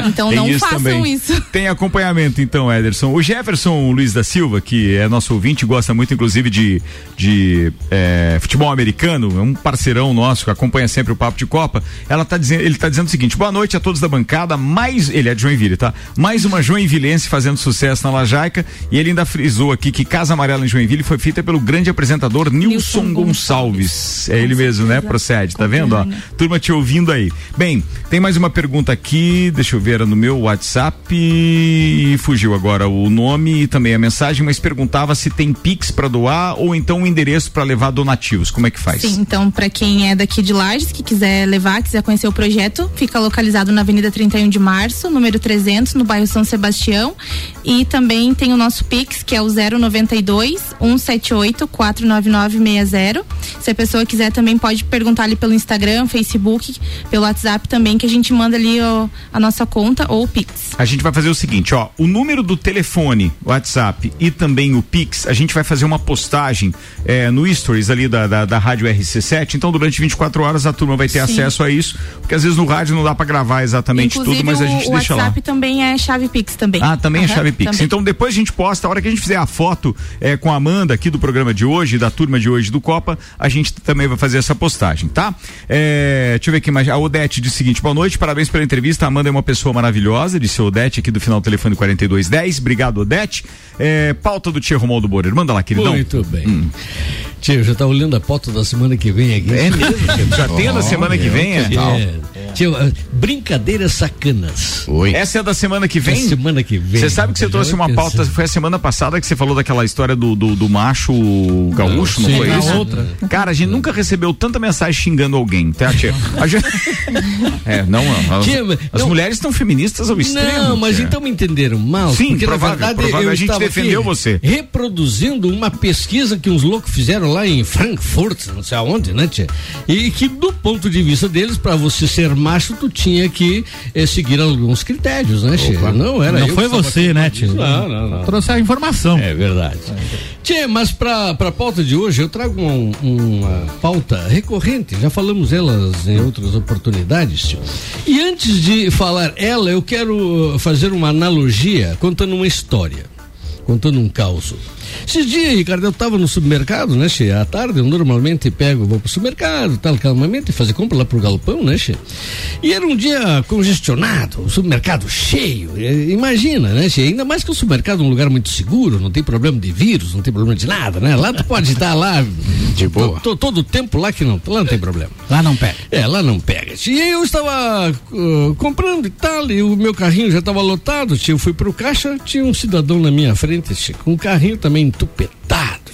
Então tem não isso façam também. isso. Tem acompanhamento, então, Ederson. O Jefferson Luiz da Silva, que é nosso ouvinte, gosta muito, inclusive, de, de é, futebol americano, é um parceirão nosso que acompanha sempre o Papo de Copa. Ela tá dizendo, ele tá dizendo o seguinte: boa noite a todos da bancada temporada, mais. Ele é de Joinville, tá? Mais uma Joinvilense fazendo sucesso na Lajaica. E ele ainda frisou aqui que Casa Amarela em Joinville foi feita pelo grande apresentador Nilson Gonçalves. É ele mesmo, né? Procede, tá vendo? Ó, turma te ouvindo aí. Bem, tem mais uma pergunta aqui, deixa eu ver, era no meu WhatsApp e fugiu agora o nome e também a mensagem, mas perguntava se tem Pix para doar ou então um endereço para levar donativos. Como é que faz? Sim, então para quem é daqui de Lages, que quiser levar, quiser conhecer o projeto, fica localizado na Avenida 31 de Março, número 300, no bairro São Sebastião. E também tem o nosso Pix, que é o 092 178 49960. Se a pessoa quiser também pode perguntar ali pelo Instagram, Facebook, pelo WhatsApp também, que a gente manda ali ó, a nossa conta ou o Pix. A gente vai fazer o seguinte, ó, o número do telefone, WhatsApp e também o Pix, a gente vai fazer uma postagem eh, no Stories ali da, da, da Rádio RC7. Então, durante 24 horas a turma vai ter Sim. acesso a isso, porque às vezes no rádio não dá para gravar exatamente Inclusive, tudo, mas a gente o deixa lá. WhatsApp também é chave Pix também. Ah, também é Aham, chave Pix. também. Então depois a gente posta, a hora que a gente fizer a foto eh, com a Amanda aqui do programa de hoje, da turma de hoje do Copa, a gente também vai fazer essa postagem, tá? Eh, deixa eu ver aqui mais. A Odete diz o seguinte: boa noite, parabéns pela entrevista. A Amanda é uma pessoa maravilhosa, disse a Odete aqui do final do telefone 4210. Obrigado, Odete. Eh, pauta do Tia Romualdo Borer. Manda lá, queridão. Muito bem. Tia, eu já tá olhando a pauta da semana que vem aqui. É mesmo? Já tem a da semana que vem, é? Ah, brincadeiras sacanas. Oi. Essa é da semana que vem? Da semana que vem. Você sabe que você trouxe uma pauta, foi a semana passada que você falou daquela história do, do, do macho gaúcho, não, Sim, foi isso? outra. Cara, a gente nunca recebeu tanta mensagem xingando alguém, tá, tia? A gente... É, não, não, as, Tia, as não- mulheres estão feministas ao extremo. Não, mas tia. então me entenderam mal. Sim, porque provável, na verdade provável. eu A gente defendeu aqui você. Reproduzindo uma pesquisa que uns loucos fizeram lá em Frankfurt, não sei aonde, né, tia? E que do ponto de vista deles, para você ser macho, tu tinha que eh, seguir alguns critérios, né, tia? Não era Não foi você, né, tio? Não, não, não. Trouxe a informação. É verdade. Tchê, mas para a pauta de hoje eu trago um- uma pauta recorrente, já falamos elas em outras oportunidades, tio. E antes de falar ela, eu quero fazer uma analogia contando uma história, contando um caos. Esses dias, Ricardo, eu estava no supermercado, né, Che? À tarde eu normalmente pego, vou pro supermercado, tal, calmamente, fazer compra lá pro galpão, né, Che? E era um dia congestionado, o supermercado cheio. Imagina, né, Che? Ainda mais que o supermercado é um lugar muito seguro, não tem problema de vírus, não tem problema de nada, né? Lá tu pode estar lá de boa. todo o tempo lá que não, lá não tem problema. Lá não pega. É, lá não pega. E eu estava uh, comprando e tal, e o meu carrinho já estava lotado. Tio, eu fui pro caixa, tinha um cidadão na minha frente, com um carrinho também entupetado.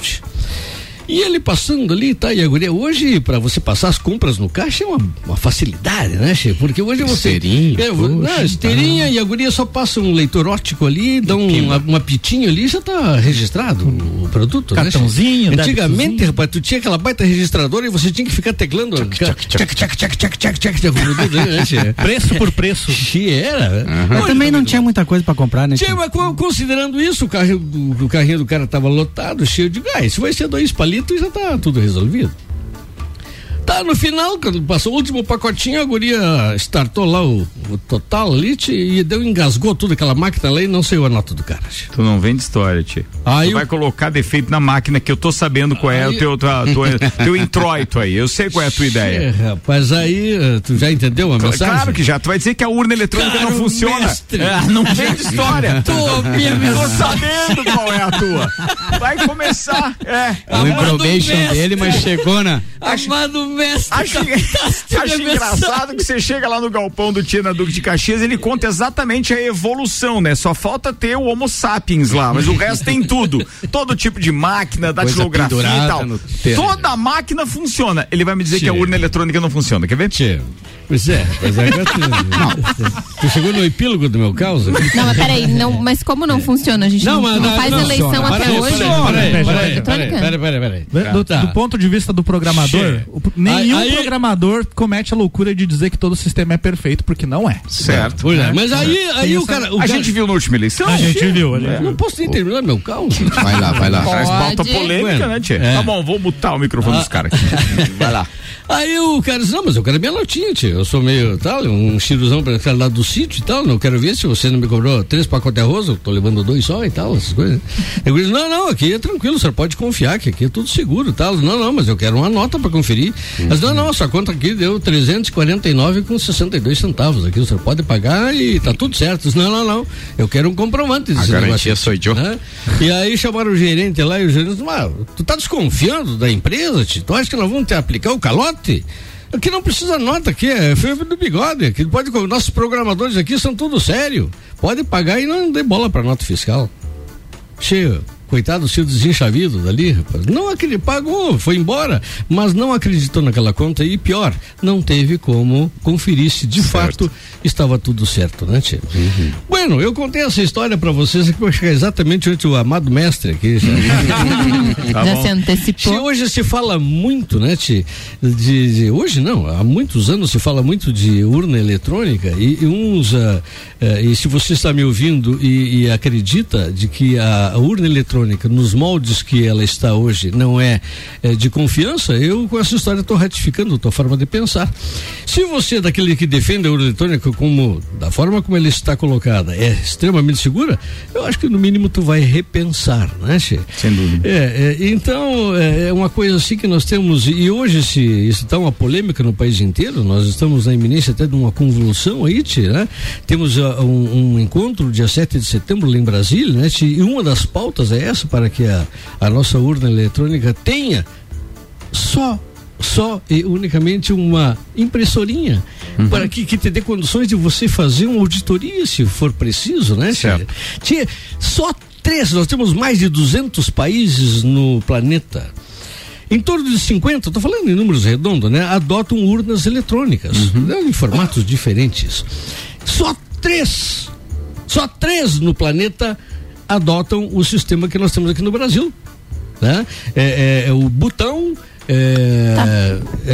E ele passando ali, tá? E a guria, hoje, pra você passar as compras no caixa é uma, uma facilidade, né, Che? Porque hoje você. Esteirinha, É, vo- não, esteirinha e a guria só passa um leitor óptico ali, dá um, uma, uma pitinho ali e já tá registrado o produto, né? Cartãozinho, Antigamente, débitozinho. rapaz, tu tinha aquela baita registradora e você tinha que ficar teclando. Tchac, tchac, tchac, tchac, tchac, tchac, tchac, tchac, né, Che? Preço por preço. Che, era. Mas também não tinha muita coisa pra comprar, né? Tio? mas co- considerando isso, o, carro, do- o carrinho do cara tava lotado, cheio de gás. Se vai ser dois palitos, já tá tudo resolvido. Tá, no final, quando passou o último pacotinho, a guria startou lá o, o total tchê, e deu, engasgou tudo aquela máquina lá e não saiu a nota do cara. tchê. Tu não vende história, tia. Aí tu vai colocar defeito na máquina que eu tô sabendo qual é o Aí- teu, tua- tua- teu introito aí. Eu sei qual é a tua ideia. Tchê, rapaz, aí eh, tu já entendeu a mensagem? Claro que já. Tu vai dizer que a urna eletrônica Caro não funciona. mestre. É, não vende história. Tô Tô sabendo qual é a tua. Vai começar. É. O information dele, mas chegou na. Amado mestre, Acho, acho engraçado que você chega lá no galpão do Tina Duque de Caxias, ele conta exatamente a evolução, né? Só falta ter o Homo sapiens lá, mas o resto tem tudo. Todo tipo de máquina, datilografia e tal. Toda a máquina funciona. Ele vai me dizer que a urna eletrônica não funciona. Quer ver? Tchê, Pois é, pois é. tu, chegou no epílogo do meu caos? Não, mas peraí, não, mas como não funciona? A gente não, mas não faz eleição funciona. até Peraí, hoje? Peraí, peraí, peraí, peraí, peraí, peraí. Do, Tá. do ponto de vista do programador, nenhum Aí- aí- programador comete a loucura de dizer que todo sistema é perfeito, porque não é. Certo. Pois é, mas aí, aí o cara. O a cara- gente viu na última eleição. A gente viu, Eu Não posso nem terminar meu caos. Vai lá, vai lá. Traz pauta polêmica, Bueno, né, Tia? é. Tá bom, vou mutar o microfone Ah. dos caras aqui. Vai lá. Aí o cara disse, não, mas eu quero minha notinha, tio. Eu sou meio tal, um chiruzão pra ficar lá do sítio e tal. Não quero ver se você não me cobrou três pacotes de arroz, eu tô levando dois só e tal, essas coisas. Eu disse, não, não, aqui é tranquilo, o senhor pode confiar que aqui é tudo seguro e tal. Não, não, mas eu quero uma nota pra conferir Mas não, não, sua conta aqui deu 349 com 62 centavos aqui, o senhor pode pagar e tá tudo certo. Disse, não, não, não, eu quero um comprovante A garantia sou eu. né? E aí chamaram o gerente lá e o gerente disse, mas tu tá desconfiando da empresa, tio? tu acha que nós vamos te aplicar o calote? Aqui não precisa nota aqui, é febre do bigode, aqui pode, nossos programadores aqui são tudo sério, pode pagar e não dê bola pra nota fiscal. Cheio, coitado, seu desenchavido dali, rapaz. Não aquele pagou, foi embora, mas não acreditou naquela conta e pior, não teve como conferir se de fato estava tudo certo, né, tia? Bueno, eu contei essa história pra vocês aqui pra chegar exatamente onde o amado mestre aqui já. Tá Já se antecipou. Tia, hoje se fala muito, né, tia, de, de- hoje não, há muitos anos se fala muito de urna eletrônica e, e uns, ah, eh, e se você está me ouvindo e, e acredita de que a, a urna eletrônica nos moldes que ela está hoje não é, eh, de confiança, eu com essa história estou ratificando a tua forma de pensar. Se você é daquele que defende a urna eletrônica como, da forma como ela está colocada, é extremamente segura, eu acho que no mínimo tu vai repensar, né, Che? Sem dúvida. É, é, então é, é uma coisa assim que nós temos e hoje se está uma polêmica no país inteiro. Nós estamos na iminência até de uma convulsão aí, Tchê, né? Temos ah, um, um encontro dia 7 de setembro lá em Brasília, né? E uma das pautas é essa para que a, a nossa urna eletrônica tenha só só e unicamente uma impressorinha para que, que te dê condições de você fazer uma auditoria se for preciso, né? Tia? Tia, só três, nós temos mais de 200 países no planeta. Em torno de 50, estou falando em números redondos, né? Adotam urnas eletrônicas, né, em formatos diferentes. Só três, só três no planeta adotam o sistema que nós temos aqui no Brasil. Né? É, é- é o botão. É, é,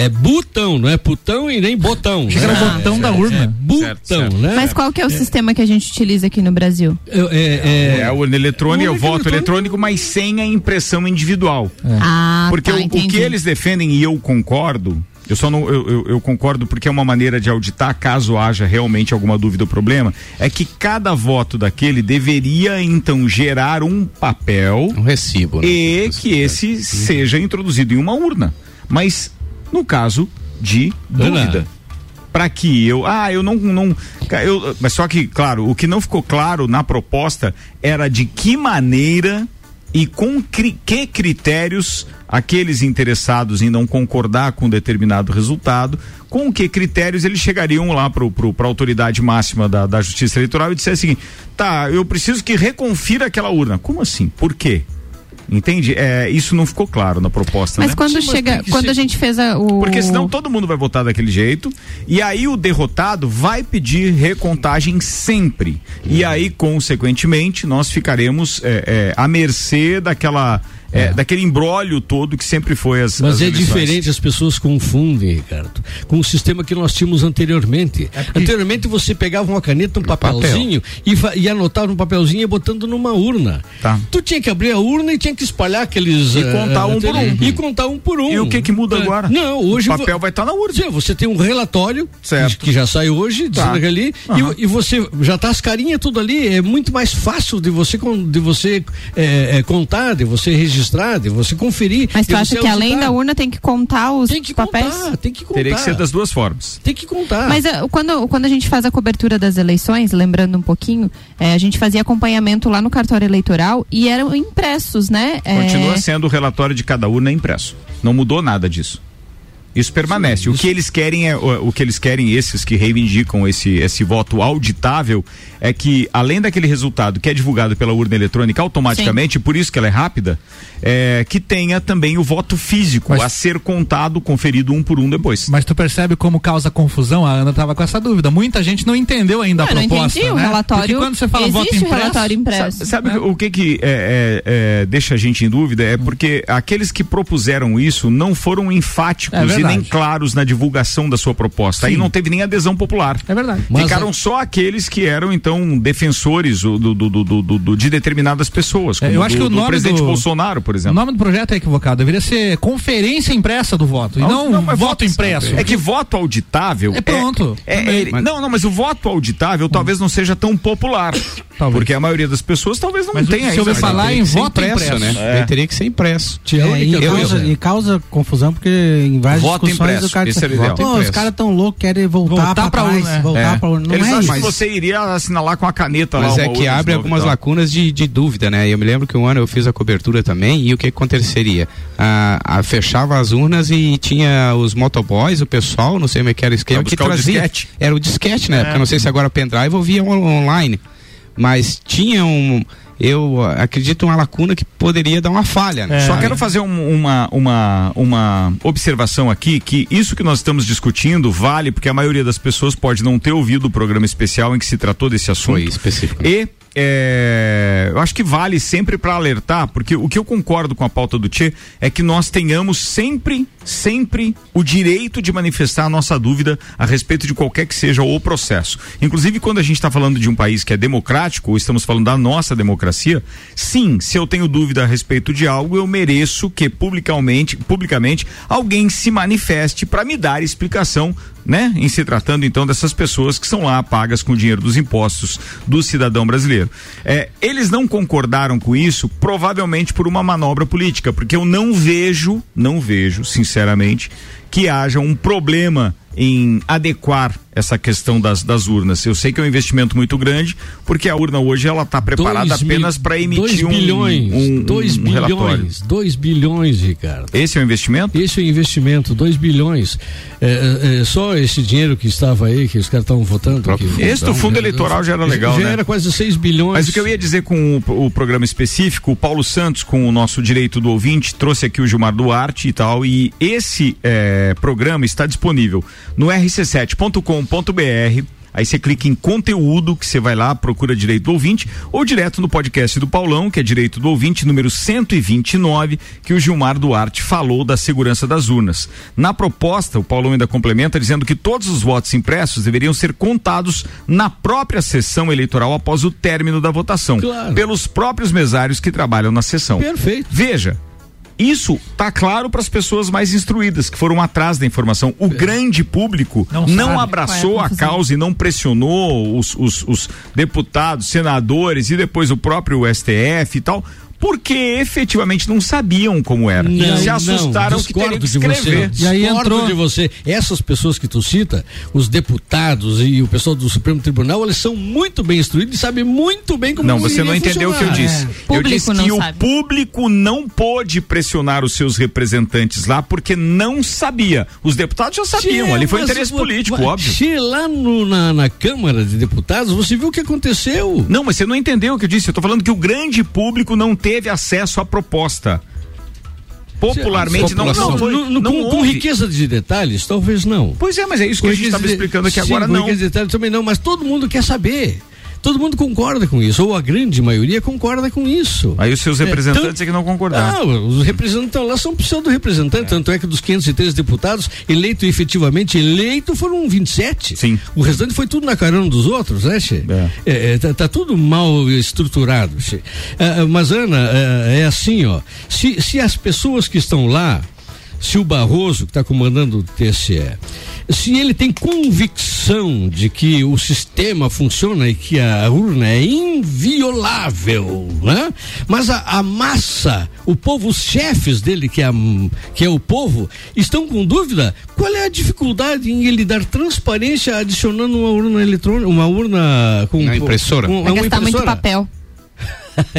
é- é botão, não é putão e nem botão. Que era né? botão da É urna. botão, né? Mas qual que é o sistema que a gente utiliza aqui no Brasil? É, É, a urna eletrônica, é o voto eletrônico, mas sem a impressão individual. Ah, Porque tá, o- o, que eles defendem, e eu concordo, eu só não eu, eu- eu concordo porque é uma maneira de auditar, caso haja realmente alguma dúvida ou problema, é que cada voto daquele deveria então gerar um papel. Um recibo. né? E que esse seja introduzido em uma urna. Mas no caso de dúvida. Para que eu. Ah, eu não. não eu, mas só que, claro, o que não ficou claro na proposta era de que maneira e com cri- que critérios aqueles interessados em não concordar com determinado resultado, com que critérios eles chegariam lá para a autoridade máxima da, da Justiça Eleitoral e dissessem assim: tá, eu preciso que reconfira aquela urna. Como assim? Por quê? Entende? É, isso não ficou claro na proposta. Mas né? quando Sim, chega, quando ser- a gente fez a, o porque senão todo mundo vai votar daquele jeito. E aí o derrotado vai pedir recontagem sempre. E aí, consequentemente, nós ficaremos é, é, à mercê daquela. É, daquele embrólio todo que sempre foi as. Mas as é eleições. diferente, as pessoas confundem, Ricardo, com o sistema que nós tínhamos anteriormente. Anteriormente você pegava uma caneta, um papelzinho e, fa- e anotava no papelzinho e botando numa urna. Tu tinha que abrir a urna e tinha que espalhar aqueles. E contar um por um. E contar um por um. E o que que muda Eh, agora? Não, hoje. O papel vai estar na urna. Sim, você tem um relatório que- que já sai hoje, Tá. dizendo ali, Aham. e, e você já tá as carinhas tudo ali. É muito mais fácil de você, de você eh, eh, contar, de você registrar, de você conferir. Mas tu acha que além auditar. da urna tem que contar os papéis? tem que Teria que ser das duas formas. Tem que contar. Mas eh, quando, quando a gente faz a cobertura das eleições, lembrando um pouquinho, eh, a gente fazia acompanhamento lá no cartório eleitoral e eram impressos, né? Eh, Continua sendo o relatório de cada urna impresso. Não mudou nada disso. Isso permanece. o que eles querem é o, o que eles querem esses que reivindicam esse esse voto auditável é que além daquele resultado que é divulgado pela urna eletrônica automaticamente, por isso que ela é rápida, é, que tenha também o voto físico a ser contado, conferido um por um depois. Mas tu percebe como causa confusão? A Ana tava com essa dúvida. Muita gente não entendeu ainda a Eu não proposta. entendi, o né? relatório- Porque quando você fala voto existe o impresso, relatório impresso. Sa- Sabe o que que é, é, é, deixa a gente em dúvida? É porque aqueles que propuseram isso não foram enfáticos É em nem claros na divulgação da sua proposta. Aí Sim. não teve nem adesão popular. É verdade. Mas Ficaram a- só aqueles que eram, então, defensores do, do- do- do- do- do- de determinadas pessoas. É, como eu acho do- que o do nome presidente do- Bolsonaro, por O exemplo. nome do projeto é equivocado. Deveria ser conferência impressa do voto. E não, mas voto impresso. É que voto auditável. É pronto. é- é- ele- Mas- não, não, mas o voto auditável talvez não seja tão popular. Porque a maioria das pessoas talvez não Mas tenha se eu ouvir falar em voto impresso, impresso. né? É. Ele teria que ser impresso. É, e, causa, e causa confusão porque em várias Voto impresso, o cara esse o ideal. Pô, os Impresso. caras tão loucos, querem voltar, Voltar pra, pra trás, urna, é. voltar É. pra urna. Não Eles é acham isso. que você iria assinalar com a caneta lá Mas uma é que abre algumas lacunas de, de dúvida, né? Eu me lembro que um ano eu fiz a cobertura também e o que aconteceria? Ah, ah, fechava as urnas e tinha os motoboys, o pessoal, não sei como é que era o esquema, que o trazia. disquete. Era o disquete, né? É. Porque eu não sei se agora pendrive ou via on- online. Mas tinha um. Eu ah, acredito uma lacuna que poderia dar uma falha, né? Só quero fazer um- uma, uma, uma observação aqui, que isso que nós estamos discutindo vale porque a maioria das pessoas pode não ter ouvido o programa especial em que se tratou desse assunto. Foi específico. E é, eu acho que vale sempre para alertar, porque o que eu concordo com a pauta do Tchê é que nós tenhamos sempre, sempre o direito de manifestar a nossa dúvida a respeito de qualquer que seja o processo. Inclusive, quando a gente está falando de um país que é democrático, ou estamos falando da nossa democracia, sim, se eu tenho dúvida a respeito de algo, eu mereço que publicamente, publicamente alguém se manifeste para me dar explicação né? Em se tratando então dessas pessoas que são lá pagas com o dinheiro dos impostos do cidadão brasileiro. É, eles não concordaram com isso, provavelmente por uma manobra política, porque eu não vejo, não vejo, sinceramente, que haja um problema em adequar essa questão das, das urnas. Eu sei que é um investimento muito grande, porque a urna hoje ela está preparada Dois apenas para emitir dois um, bilhões, um, dois um relatório. bilhões, dois bilhões, Ricardo. Esse é o investimento? Esse é o investimento, 2 bilhões. É, é, é, só esse dinheiro que estava aí, que os caras estavam votando. Que, Esse do fundo eleitoral já era legal, já né? era quase 6 bilhões. Mas o que eu ia dizer com o, o programa específico, o Paulo Santos, com o nosso direito do ouvinte, trouxe aqui o Gilmar Duarte e tal, e esse eh, programa está disponível no rc7.com.br. Aí você clica em conteúdo, que você vai lá, procura Direito do Ouvinte, ou direto no podcast do Paulão, que é Direito do Ouvinte, número 129, que o Gilmar Duarte falou da segurança das urnas. Na proposta, o Paulão ainda complementa dizendo que todos os votos impressos deveriam ser contados na própria sessão eleitoral após o término da votação, Claro. pelos próprios mesários que trabalham na sessão. Perfeito. Veja, isso tá claro para as pessoas mais instruídas que foram atrás da informação. O grande público não, Não abraçou é a a causa e não pressionou os, os- os deputados, senadores e depois o próprio STF e tal. Porque efetivamente não sabiam como era. Não, Se não, assustaram que discordo teriam que de você. escrever. E aí entrou- de você. Essas pessoas que tu cita, os deputados e o pessoal do Supremo Tribunal, eles são muito bem instruídos e sabem muito bem como Não, você não entendeu o que eu disse. É. Eu disse não que o sabe. público não pôde pressionar os seus representantes lá porque não sabia. Os deputados já sabiam, Sim, ali foi interesse o- político, mas óbvio. Se lá no- na, na Câmara de Deputados, você viu o que aconteceu. Não, mas você não entendeu o que eu disse. Eu tô falando que o grande público não teve acesso à proposta. Popularmente não, não, foi, No- no- não com, com riqueza de detalhes, talvez não. Pois é, mas é isso que a gente estava explicando aqui Sim, agora, com não. riqueza de detalhes também não, mas todo mundo quer saber. Todo mundo concorda com isso, ou a grande maioria concorda com isso. Aí os seus representantes tanto- é que não concordaram. Não, os representantes lá são pseudo-representantes, tanto é que dos 513 deputados, eleito efetivamente eleito foram 27. Sim. O restante foi tudo na carona dos outros, né, Che? É, é, tá, tá tudo mal estruturado, Che. Ah, ah, mas, Ana, ah, é assim, ó. Se, se as pessoas que estão lá, se o Barroso, que está comandando o TSE, se ele tem convicção de que o sistema funciona e que a urna é inviolável, né? Mas a, a massa, o povo, os chefes dele, que é, a- que é o povo, estão com dúvida. Qual é a dificuldade em ele dar transparência adicionando uma urna eletrônica, uma urna com Na impressora. com- Vai uma gastar muito impressora? papel.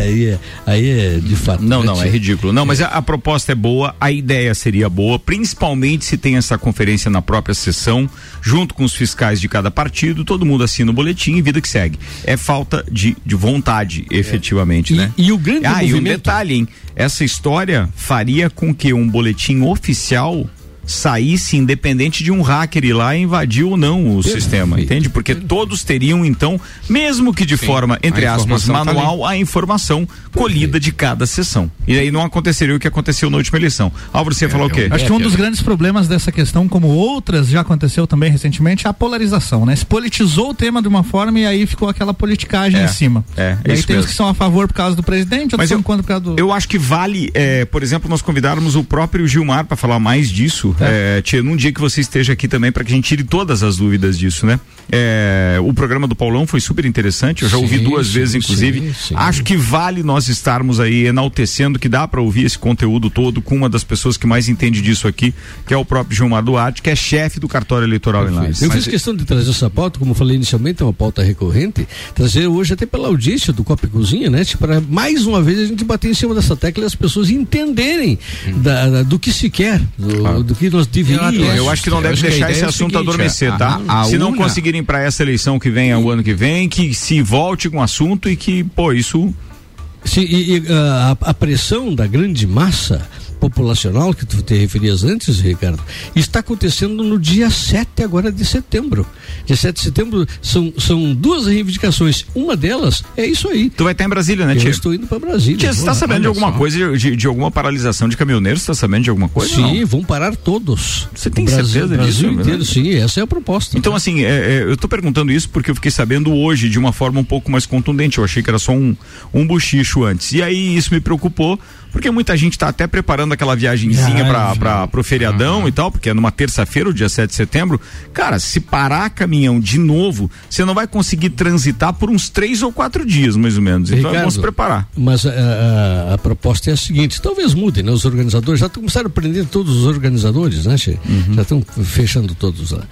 aí, é, aí é de fato. Não, né, não, é ridículo. Não, mas a, a proposta é boa, a ideia seria boa, principalmente se tem essa conferência na própria sessão, junto com os fiscais de cada partido, todo mundo assina o boletim e vida que segue. É falta de, de vontade, efetivamente, E- né? e o grande Ah, e um movimento- detalhe, hein? Essa história faria com que um boletim oficial saísse independente de um hacker ir lá e invadir ou não o sistema, entende? Porque todos teriam então, mesmo que de Sim, forma entre aspas tá manual, a informação colhida de cada sessão. E aí não aconteceria o que aconteceu na última eleição. Álvaro, você falou o quê? Acho que um dos grandes problemas dessa questão, como outras já aconteceu também recentemente, é a polarização, né? Se politizou o tema de uma forma e aí ficou aquela politicagem É, em cima. é, e é aí isso tem os mesmo. que são a favor por causa do presidente, outros Mas são eu- contra por causa do. Eu acho que vale, é, por exemplo, nós convidarmos o próprio Gilmar para falar mais disso, é. Tia, num dia que você esteja aqui também, para que a gente tire todas as dúvidas disso, né? É, o programa do Paulão foi super interessante, eu já ouvi Sim, duas sim, vezes, inclusive. sim. Acho que vale nós estarmos aí enaltecendo que dá para ouvir esse conteúdo todo com uma das pessoas que mais entende disso aqui, que é o próprio Gilmar Duarte, que é chefe do cartório eleitoral em Lages. Eu Mas- fiz questão de trazer essa pauta, como eu falei inicialmente, é uma pauta recorrente, trazer hoje até pela audiência do Copa Cozinha, né? Para mais uma vez a gente bater em cima dessa tecla e as pessoas entenderem da- da- do que se quer, do, do que nós deveríamos. Eu acho que não deve deixar esse assunto adormecer, tá? Se não conseguirem para essa eleição que vem, o ano que vem, que se volte com o assunto e que, pô, isso Sim, e, e, ah, a, a pressão da grande massa populacional que tu te referias antes, Ricardo, está acontecendo no dia 7 agora de setembro. Dia 7 de setembro são, são duas reivindicações. Uma delas é isso aí. Tu vai estar em Brasília, né, Eu Tia? estou indo para Brasília. Tia, você está sabendo de alguma só. coisa, de, de alguma paralisação de caminhoneiros? Você está sabendo de alguma coisa? Sim, vão parar todos. Você tem Brasil, certeza Brasil disso? inteiro, né? sim, essa é a proposta. Então, assim, é, é, eu estou perguntando isso porque eu fiquei sabendo hoje de uma forma um pouco mais contundente. Eu achei que era só um, um bochicho antes. E aí isso me preocupou, porque muita gente está até preparando aquela viagemzinha Ah, para o feriadão e tal, porque é numa terça-feira, o dia 7 de setembro. Cara, se parar caminhão de novo, você não vai conseguir transitar por uns três ou quatro dias, mais ou menos. Então Ricardo, vamos se preparar. Mas a, a- a proposta é a seguinte: talvez mudem, né? Os organizadores já começaram a prender todos os organizadores, né, Che? Uhum. Já estão fechando todos lá.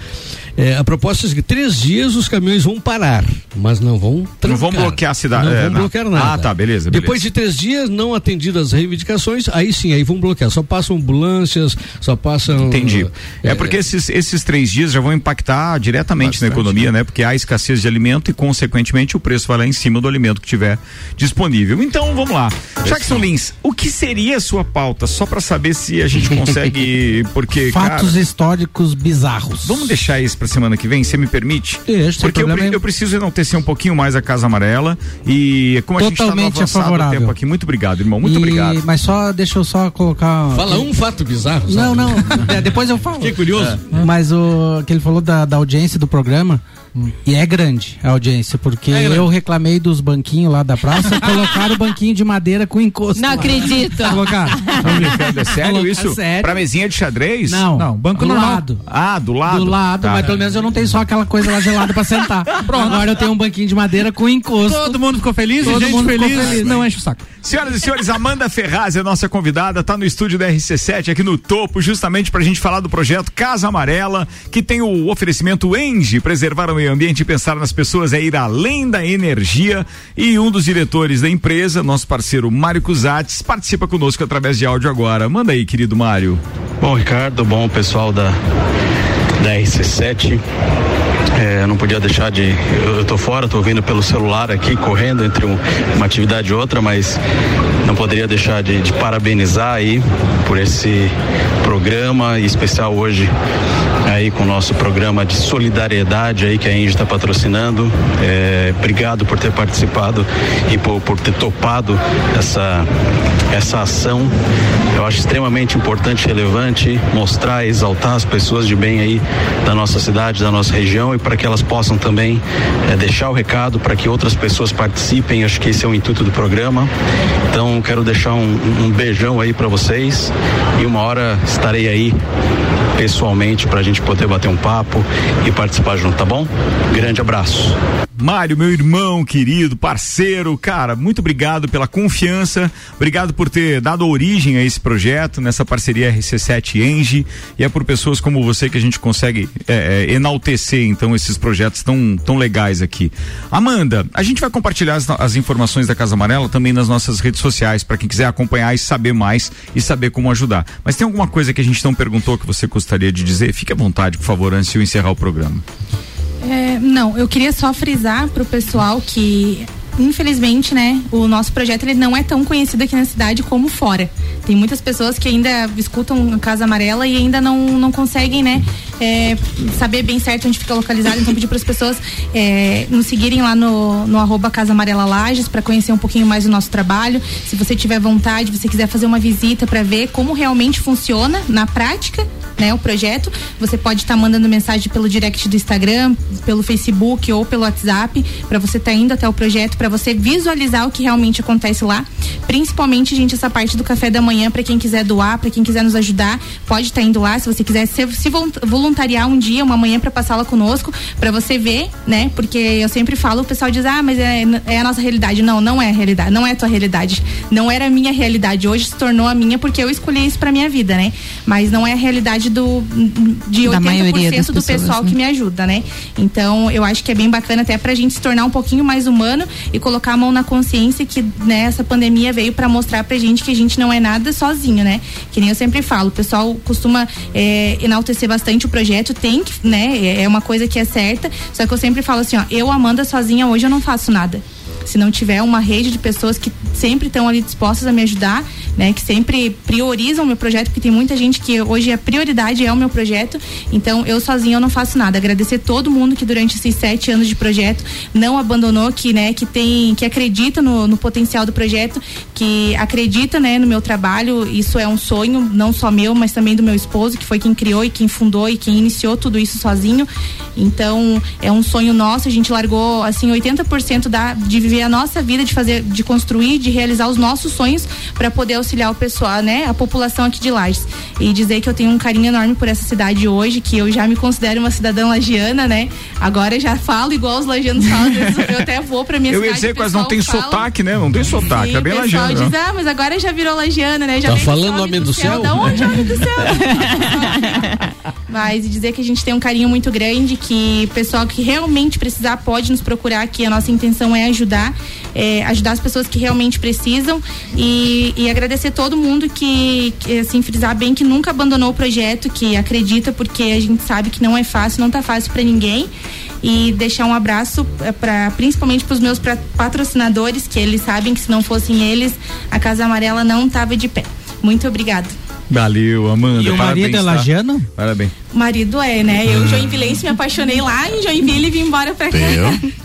É, a proposta é seguinte: três dias os caminhões vão parar, mas não vão trancar. Não vão bloquear a cidade. Não é, vão bloquear nada. Ah, tá, beleza. beleza. Depois de três dias não atendidas as reivindicações, aí sim, aí vão bloquear. Só passam ambulâncias, só passam. Entendi. É, É, porque esses, esses três dias já vão impactar diretamente na economia, né? Porque há escassez de alimento e, consequentemente, o preço vai lá em cima do alimento que tiver disponível. Então, vamos lá. Jackson Lins, o que seria a sua pauta? Só para saber se a gente consegue. Porque. Fatos cara, históricos bizarros. Vamos deixar isso pra semana que vem, você me permite? Deixa, Porque eu, eu preciso enaltecer um pouquinho mais a Casa Amarela e como a gente Totalmente está no avançado favorável. tempo aqui. Muito obrigado, irmão. Muito E- obrigado. Mas só, deixa eu só colocar. Fala um fato bizarro. Não, sabe? não. É, depois eu falo. Que curioso. É. Mas o que ele falou da, da audiência do programa. E é grande a audiência, porque É eu reclamei dos banquinhos lá da praça, colocaram o banquinho de madeira com encosto. Não lá. acredito. Colocaram. Brincando? É sério Colocar- isso? sério. Pra mesinha de xadrez? Não, Não, banco do normal. lado. Ah, do lado? Do lado, Tá. mas pelo menos eu não tenho só aquela coisa lá gelada pra sentar. Pronto. Agora eu tenho um banquinho de madeira com encosto. Todo mundo ficou feliz Todo gente mundo ficou feliz, feliz. não enche o saco. Senhoras e senhores, Amanda Ferraz é nossa convidada, tá no estúdio da RC7 aqui no topo, justamente pra gente falar do projeto Casa Amarela, que tem o oferecimento Engie, preservar o meio ambiente e pensar nas pessoas é ir além da energia. E um dos diretores da empresa, nosso parceiro Mário Cusates, participa conosco através de áudio agora. Manda aí, querido Mário. Bom, Ricardo, bom pessoal da, da RC7. É, não podia deixar de. Eu, tô fora, tô ouvindo pelo celular aqui, correndo entre um- uma atividade e outra, mas não poderia deixar de, de parabenizar aí por esse programa, especial hoje aí com o nosso programa de solidariedade aí que a Indy está patrocinando. É, obrigado por ter participado e por, por ter topado essa, essa ação. Eu acho extremamente importante, relevante, mostrar, exaltar as pessoas de bem aí da nossa cidade, da nossa região e para que elas possam também eh, deixar o recado para que outras pessoas participem. Acho que esse é o intuito do programa. Então quero deixar um, um beijão aí para vocês e uma hora estarei aí pessoalmente para a gente poder bater um papo e participar junto, tá bom? Grande abraço. Mário, meu irmão querido, parceiro, cara, muito obrigado pela confiança, obrigado por ter dado origem a esse projeto, nessa parceria RC7 Engie, e é por pessoas como você que a gente consegue é, é, enaltecer, então, esses projetos tão, tão legais aqui. Amanda, a gente vai compartilhar as, as informações da Casa Amarela também nas nossas redes sociais, para quem quiser acompanhar e saber mais e saber como ajudar. Mas tem alguma coisa que a gente não perguntou que você gostaria de dizer? Fique à vontade, por favor, antes de eu encerrar o programa. É, não, eu queria só frisar pro pessoal que infelizmente, né, o nosso projeto ele não é tão conhecido aqui na cidade como fora. Tem muitas pessoas que ainda escutam a Casa Amarela e ainda não, não conseguem, né, é, saber bem certo onde fica localizado. Então, pedir para as pessoas é, nos seguirem lá no, no arroba Casa Amarela Lages para conhecer um pouquinho mais do nosso trabalho. Se você tiver vontade, você quiser fazer uma visita para ver como realmente funciona na prática, né, o projeto, você pode estar tá mandando mensagem pelo direct do Instagram, pelo Facebook ou pelo WhatsApp, para você estar tá indo até o projeto, para você visualizar o que realmente acontece lá. Principalmente, gente, essa parte do café da manhã, para quem quiser doar, para quem quiser nos ajudar, pode estar tá indo lá. Se você quiser se, se voluntariar um dia, uma manhã para passá-la conosco, para você ver, né? Porque eu sempre falo, o pessoal diz, ah, mas é, é a nossa realidade. Não, não é a realidade, não é a tua realidade. Não era a minha realidade. Hoje se tornou a minha porque eu escolhi isso para minha vida, né? Mas não é a realidade do de da 80% do pessoas, pessoal né? que me ajuda, né? Então, eu acho que é bem bacana até pra gente se tornar um pouquinho mais humano e colocar a mão na consciência que né, essa pandemia veio para mostrar pra gente que a gente não é nada sozinho, né? Que nem eu sempre falo, o pessoal costuma é, enaltecer bastante o projeto, tem que, né? É uma coisa que é certa, só que eu sempre falo assim, ó, eu, Amanda, sozinha hoje eu não faço nada se não tiver uma rede de pessoas que sempre estão ali dispostas a me ajudar, né, que sempre priorizam o meu projeto, porque tem muita gente que hoje a prioridade é o meu projeto. Então, eu sozinha eu não faço nada. Agradecer todo mundo que durante esses sete anos de projeto não abandonou, que, né, que tem, que acredita no, no potencial do projeto, que acredita, né, no meu trabalho. Isso é um sonho, não só meu, mas também do meu esposo, que foi quem criou e quem fundou e quem iniciou tudo isso sozinho. Então, é um sonho nosso. A gente largou, assim, 80% da, de viver a nossa vida, de fazer, de construir, de realizar os nossos sonhos para poder auxiliar o pessoal, né, a população aqui de Lages. E dizer que eu tenho um carinho enorme por essa cidade hoje, que eu já me considero uma cidadã lagiana, né? Agora já falo igual os lagianos falam, às vezes eu até vou pra minha Eu cidade. ia dizer, não tem fala- sotaque, né? Não tem sotaque, Sim, é bem o pessoal lagiano. diz, ah, mas agora já virou lagiana, né? Já Tá falando do homem do céu? Da onde, homem do céu? mas e dizer que a gente tem um carinho muito grande, que o pessoal que realmente precisar pode nos procurar, que a nossa intenção é ajudar, é, ajudar as pessoas que realmente precisam e, e agradecer todo mundo que, que, assim, frisar bem que nunca abandonou o projeto, que acredita, porque a gente sabe que não é fácil, não tá fácil para ninguém e deixar um abraço para principalmente para os meus pra- patrocinadores, que eles sabem que se não fossem eles, a Casa Amarela não tava de pé. Muito obrigado. Valeu, Amanda. E o marido é lagiano? Parabéns. O marido é, né? Eu, Joinvilense, me apaixonei lá em Joinville e vim embora pra cá.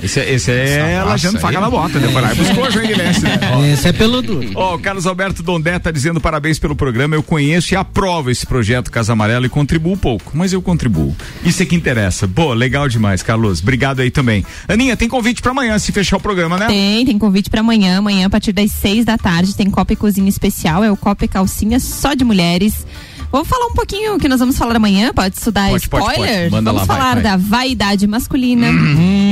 Esse, é- esse é Essa lagiano raça faca na bota, né? Vai, Buscou Joinvilense, né? Ó. Esse é peludo. Ó, o Carlos Alberto Dondé tá dizendo parabéns pelo programa. Eu conheço e aprovo esse projeto Casa Amarela e contribuo pouco, mas eu contribuo. Isso é que interessa. Pô, legal demais, Carlos. Obrigado aí também. Aninha, tem convite pra amanhã se fechar o programa, né? Tem, tem convite pra amanhã. Amanhã, a partir das seis da tarde, tem Copa e Cozinha Especial. É o Copa e Calcinha só de mulheres. Vamos falar um pouquinho o que nós vamos falar amanhã? Pode estudar Pode, pode, spoiler? pode. Manda vamos lá, vai, falar vai. da vaidade masculina,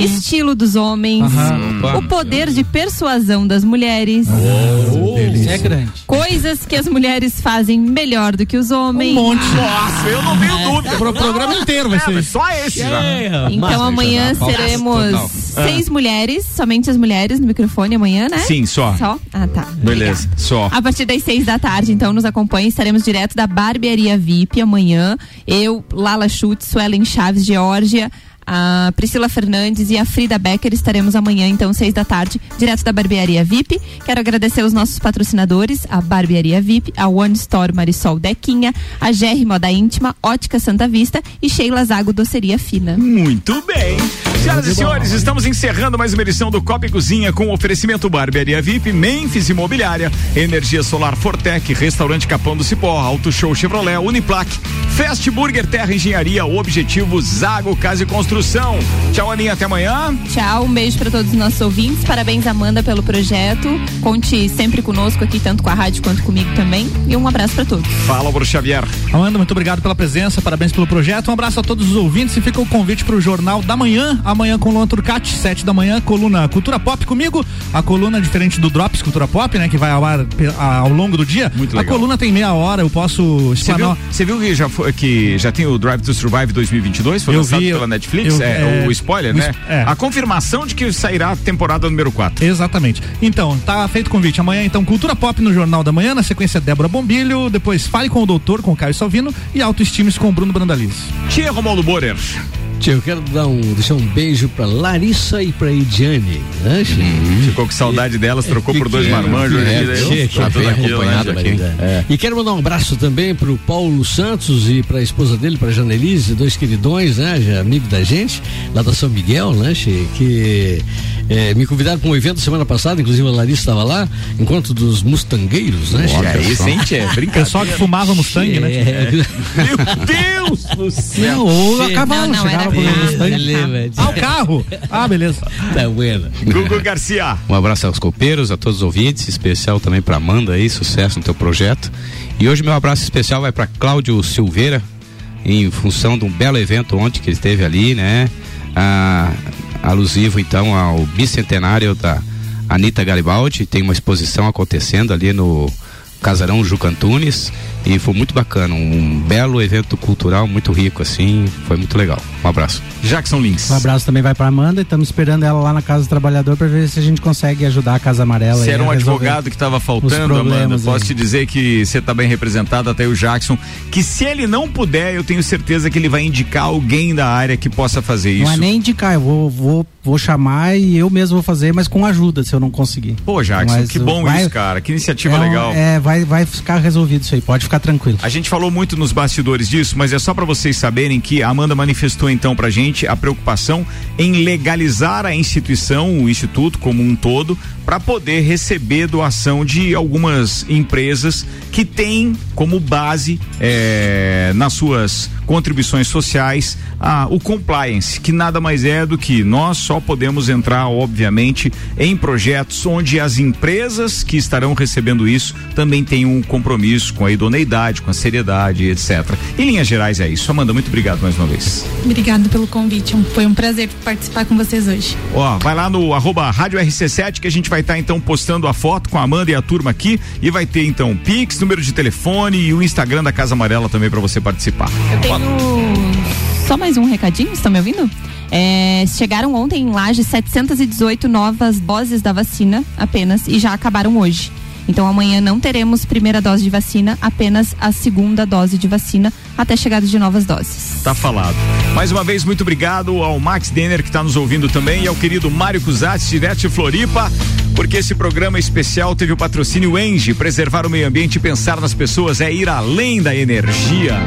estilo dos homens, Aham. o poder de persuasão das mulheres, Isso é grande. coisas que as mulheres fazem melhor do que os homens. Um monte. Nossa, eu não tenho dúvida. Pro programa inteiro vai É, ser mas isso. só esse já. Então amanhã Total. seremos Total. seis mulheres, somente as mulheres no microfone amanhã, né? Sim, só. Só? Ah, tá. Beleza, só. A partir das seis da tarde, então, nos acompanhe. Estaremos direto da Barbearia VIP amanhã. Eu, Lala Schutz, Suelen Chaves, Geórgia, a Priscila Fernandes e a Frida Becker estaremos amanhã, então, seis da tarde, direto da Barbearia VIP. Quero agradecer os nossos patrocinadores, a Barbearia VIP, a One Store Marisol Dequinha, a GR Moda Íntima, Ótica Santa Vista e Sheila Zago Doceria Fina. Muito bem. Senhoras e senhores, estamos encerrando mais uma edição do Copa e Cozinha com o oferecimento Barbearia VIP, Memphis Imobiliária, Energia Solar Fortec, Restaurante Capão do Cipó, Auto Show Chevrolet, Uniplaque, Fast Burger Terra Engenharia, Objetivo Zago Casa e Construção. Tchau, Aninha, até amanhã. Tchau, um beijo para todos os nossos ouvintes. Parabéns, Amanda, pelo projeto. Conte sempre conosco aqui, tanto com a rádio quanto comigo também. E um abraço para todos. Fala, Bruno Xavier. Amanda, muito obrigado pela presença, parabéns pelo projeto. Um abraço a todos os ouvintes e fica o convite para o Jornal da Manhã, amanhã com Luan Turcati, sete da manhã, coluna Cultura Pop comigo. A coluna diferente do Drops Cultura Pop, né, que vai ao ar a- ao longo do dia. Muito a legal. coluna tem meia hora, eu posso Você viu, explanar. você viu que já, foi, que já tem o Drive to Survive 2022? Foi Eu lançado vi, pela Netflix? eu- é, é, o spoiler, o né? é. A confirmação de que sairá a temporada número 4. Exatamente. Então, tá feito o convite. Amanhã, então, Cultura Pop no Jornal da Manhã, na sequência Débora Bombilho, depois Fale com o Doutor, com o Caio Salvino e Autoestimes com o Bruno Brandalize. Tia Romualdo Borer. Eu quero dar um, deixar um beijo pra Larissa e pra Ediane. Né? Uhum. Ficou com saudade delas, trocou por dois marmanjos. É, né? tia, tia, Tá tudo Jaquim? Maria. É. E quero mandar um abraço também pro Paulo Santos e pra esposa dele, pra Janelise, dois queridões, né? Amigo da gente, lá da São Miguel, né? Que eh, me convidaram para um evento semana passada, inclusive a Larissa estava lá, encontro dos mustangueiros, né? Olha, che? esse, hein, tchê? Brincadeira. Pessoal que fumava Mustang, né? É. Meu Deus do céu. Não, ou a Che, cavalo, não, não, chegava era com Mustang. Ah, o carro. Ah, beleza. Tá bueno. Gugu Garcia. Um abraço aos copeiros, a todos os ouvintes, especial também para Amanda aí, sucesso no teu projeto. E hoje meu abraço especial vai para Cláudio Silveira, em função de um belo evento ontem que ele esteve ali, né? Ah, alusivo então ao bicentenário da Anitta Garibaldi, tem uma exposição acontecendo ali no Casarão Juca Antunes e foi muito bacana, um belo evento cultural muito rico assim, foi muito legal. Um abraço. Jackson Lins. Um abraço também vai pra Amanda e estamos esperando ela lá na Casa do Trabalhador para ver se a gente consegue ajudar a Casa Amarela. Você era um advogado que estava faltando, Amanda. Posso aí. te dizer que você está bem representado, até o Jackson. Que se ele não puder, eu tenho certeza que ele vai indicar alguém da área que possa fazer isso. Não é nem indicar, eu vou, vou, vou chamar e eu mesmo vou fazer, mas com ajuda se eu não conseguir. Pô, Jackson, Mas que bom vai- isso, cara. Que iniciativa é, um- legal. É, vai, vai ficar resolvido isso aí, pode ficar tranquilo. A gente falou muito nos bastidores disso, mas é só para vocês saberem que a Amanda manifestou então pra gente a preocupação em legalizar a instituição, o instituto como um todo, para poder receber doação de algumas empresas que têm como base eh, nas suas contribuições sociais a, o compliance, que nada mais é do que nós só podemos entrar, obviamente, em projetos onde as empresas que estarão recebendo isso também têm um compromisso com a idoneidade, com a seriedade, etc. Em linhas gerais é isso. Amanda, muito obrigado mais uma vez. Obrigado pelo convite. Foi um prazer participar com vocês hoje. Ó, vai lá no arroba Rádio RC7 que a gente vai estar então postando a foto com a Amanda e a turma aqui e vai ter então Pix, número de telefone e o Instagram da Casa Amarela também para você participar. Eu tenho só mais um recadinho, estão me ouvindo? É, chegaram ontem em Laje 718 novas doses da vacina apenas e já acabaram hoje. Então amanhã não teremos primeira dose de vacina, apenas a segunda dose de vacina até chegada de novas doses. Tá falado. Mais uma vez, muito obrigado ao Max Denner que está nos ouvindo também e ao querido Mário Cusatz, direto de Floripa, porque esse programa especial teve o patrocínio Engie. Preservar o meio ambiente e pensar nas pessoas é ir além da energia.